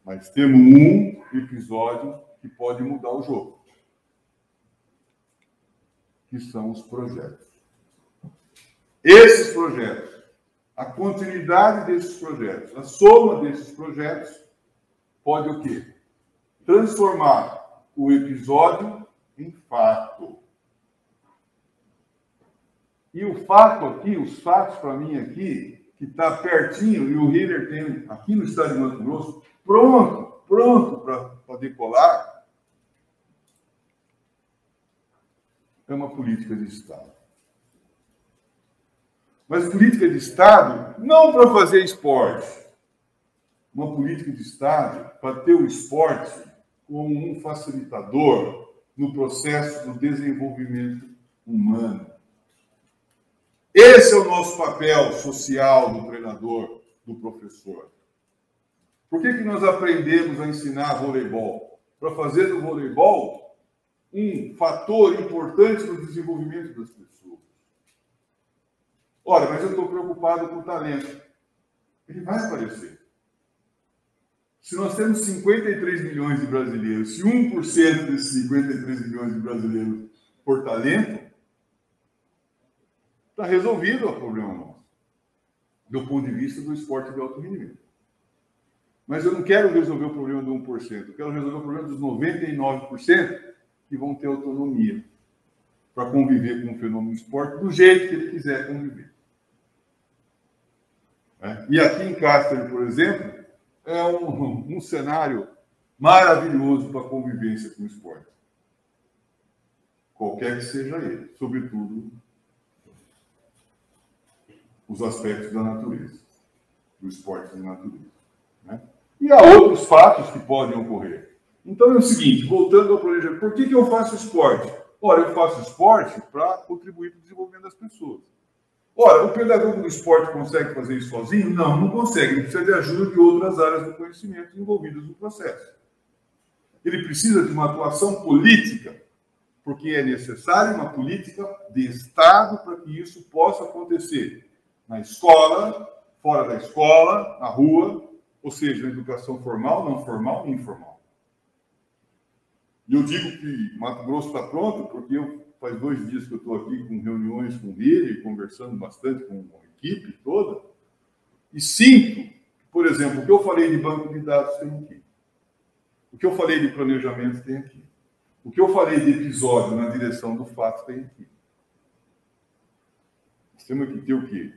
Mas temos um episódio que pode mudar o jogo, que são os projetos. Esses projetos a continuidade desses projetos, a soma desses projetos, pode o quê? Transformar o episódio em fato. E o fato aqui, os fatos para mim aqui, que está pertinho, e o Hiller tem aqui no estado de Mato Grosso, pronto, pronto para decolar, é uma política de Estado. Mas política de Estado não para fazer esporte. Uma política de Estado para ter o esporte como um facilitador no processo do desenvolvimento humano. Esse é o nosso papel social do treinador, do professor. Por que, que nós aprendemos a ensinar voleibol? Para fazer do voleibol um fator importante no desenvolvimento das pessoas. Olha, mas eu estou preocupado com o talento. Ele vai aparecer. Se nós temos 53 milhões de brasileiros, se 1% desses 53 milhões de brasileiros for talento, está resolvido o problema nosso, do ponto de vista do esporte de alto rendimento. Mas eu não quero resolver o problema do 1%, eu quero resolver o problema dos 99% que vão ter autonomia para conviver com o fenômeno do esporte do jeito que ele quiser conviver. É. E aqui em Cáceres, por exemplo, é um, um cenário maravilhoso para convivência com o esporte. Qualquer que seja ele, sobretudo os aspectos da natureza, do esporte de natureza. Né? E há outros fatos que podem ocorrer. Então é o seguinte, voltando ao planejamento, por que, que eu faço esporte? Ora, eu faço esporte para contribuir para o desenvolvimento das pessoas. Ora, o pedagogo do esporte consegue fazer isso sozinho? Não, não consegue. Ele precisa de ajuda de outras áreas do conhecimento envolvidas no processo. Ele precisa de uma atuação política, porque é necessária uma política de Estado para que isso possa acontecer na escola, fora da escola, na rua, ou seja, na educação formal, não formal e informal. E eu digo que Mato Grosso está pronto porque eu, faz dois dias que eu estou aqui com reuniões com ele, conversando bastante com a equipe toda, e sinto, por exemplo, o que eu falei de banco de dados tem aqui. O que eu falei de planejamento tem aqui. O que eu falei de episódio na direção do fato tem aqui. Nós temos que ter o quê?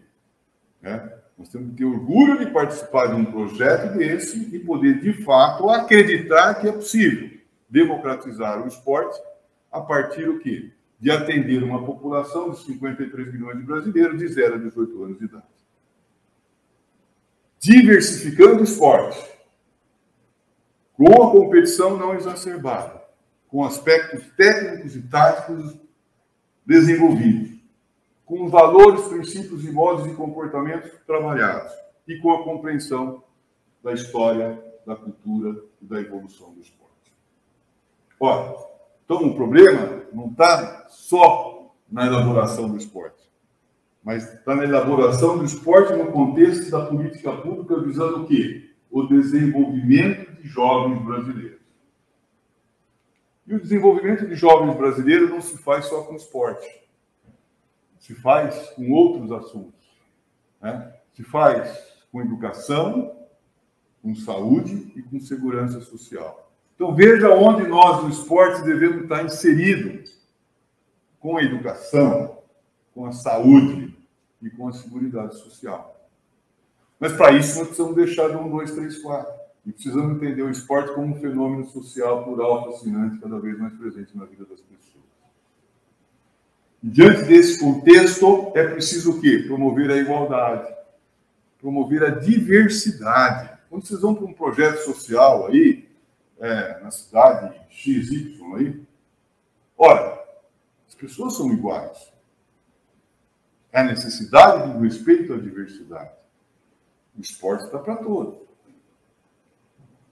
Né? Nós temos que ter orgulho de participar de um projeto desse e poder, de fato, acreditar que é possível democratizar o esporte a partir do quê? De atender uma população de 53 milhões de brasileiros de 0 a 18 anos de idade. Diversificando o esporte, com a competição não exacerbada, com aspectos técnicos e táticos desenvolvidos com os valores, princípios e modos de comportamento trabalhados e com a compreensão da história, da cultura e da evolução do esporte. Ora, então o problema não está só na elaboração do esporte, mas está na elaboração do esporte no contexto da política pública visando o quê? O desenvolvimento de jovens brasileiros. E o desenvolvimento de jovens brasileiros não se faz só com esporte se faz com outros assuntos. Né? Se faz com educação, com saúde e com segurança social. Então veja onde nós, no esporte, devemos estar inseridos com a educação, com a saúde e com a segurança social. Mas para isso nós precisamos deixar de um, dois, três, quatro. E precisamos entender o esporte como um fenômeno social plural, fascinante, cada vez mais presente na vida das pessoas. Diante desse contexto, é preciso o quê? Promover a igualdade, promover a diversidade. Quando vocês vão para um projeto social aí, é, na cidade XY aí, olha, as pessoas são iguais. É a necessidade do respeito à diversidade. O esporte está para todos.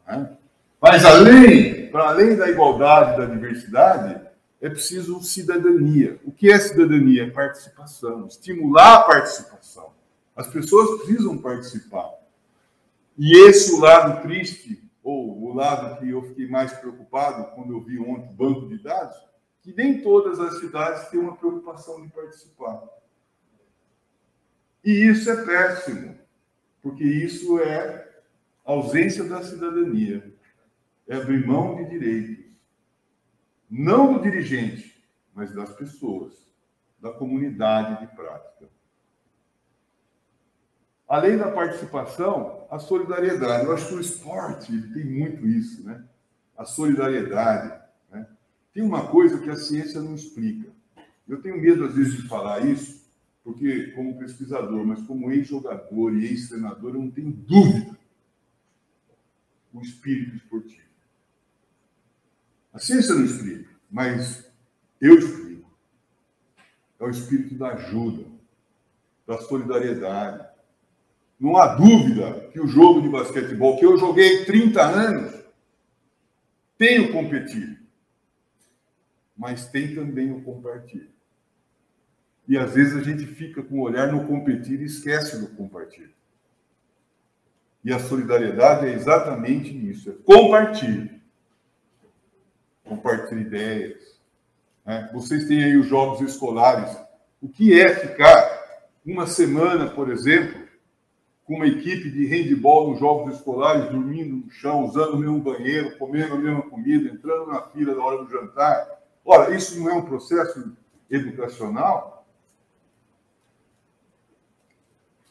Né? Mas além, para além da igualdade, da diversidade, é preciso cidadania. O que é cidadania? É participação, estimular a participação. As pessoas precisam participar. E esse o lado triste, ou o lado que eu fiquei mais preocupado quando eu vi ontem banco de dados, que nem todas as cidades têm uma preocupação de participar. E isso é péssimo, porque isso é ausência da cidadania, é abrir mão de direitos não do dirigente, mas das pessoas, da comunidade de prática. Além da participação, a solidariedade. Eu acho que o esporte tem muito isso, né? A solidariedade. Né? Tem uma coisa que a ciência não explica. Eu tenho medo, às vezes, de falar isso, porque, como pesquisador, mas como ex-jogador e ex-treinador, eu não tenho dúvida o espírito esportivo. A ciência não explica, mas eu explico. É o espírito da ajuda, da solidariedade. Não há dúvida que o jogo de basquetebol, que eu joguei 30 anos, tem o competir, mas tem também o compartilhar. E às vezes a gente fica com o olhar no competir e esquece do compartilhar. E a solidariedade é exatamente isso: é compartilhe. Compartilhe ideias. Né? Vocês têm aí os jogos escolares. O que é ficar uma semana, por exemplo, com uma equipe de handball nos jogos escolares, dormindo no chão, usando o mesmo banheiro, comendo a mesma comida, entrando na fila na hora do jantar? Ora, isso não é um processo educacional?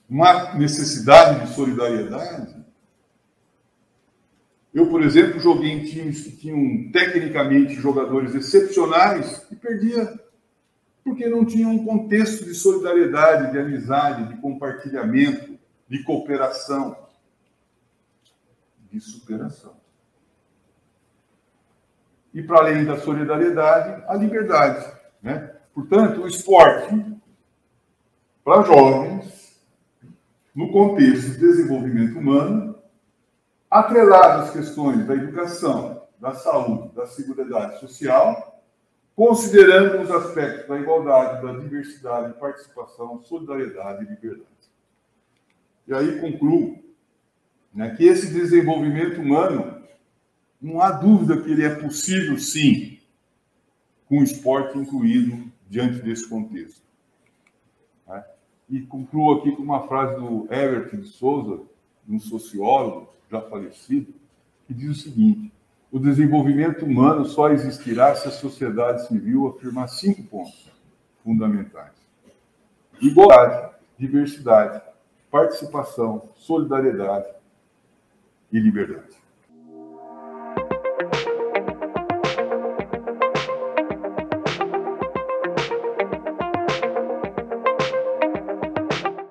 Uma necessidade de solidariedade? Eu, por exemplo, joguei em times que tinham tecnicamente jogadores excepcionais e perdia porque não tinha um contexto de solidariedade, de amizade, de compartilhamento, de cooperação, de superação. E para além da solidariedade, a liberdade. Né? Portanto, o esporte para jovens, no contexto de desenvolvimento humano, atrelado às questões da educação, da saúde, da segurança social, considerando os aspectos da igualdade, da diversidade, participação, solidariedade e liberdade. E aí concluo né, que esse desenvolvimento humano, não há dúvida que ele é possível, sim, com o esporte incluído diante desse contexto. Né? E concluo aqui com uma frase do Everett de Souza, um sociólogo já falecido, que diz o seguinte: o desenvolvimento humano só existirá se a sociedade civil afirmar cinco pontos fundamentais: igualdade, diversidade, participação, solidariedade e liberdade.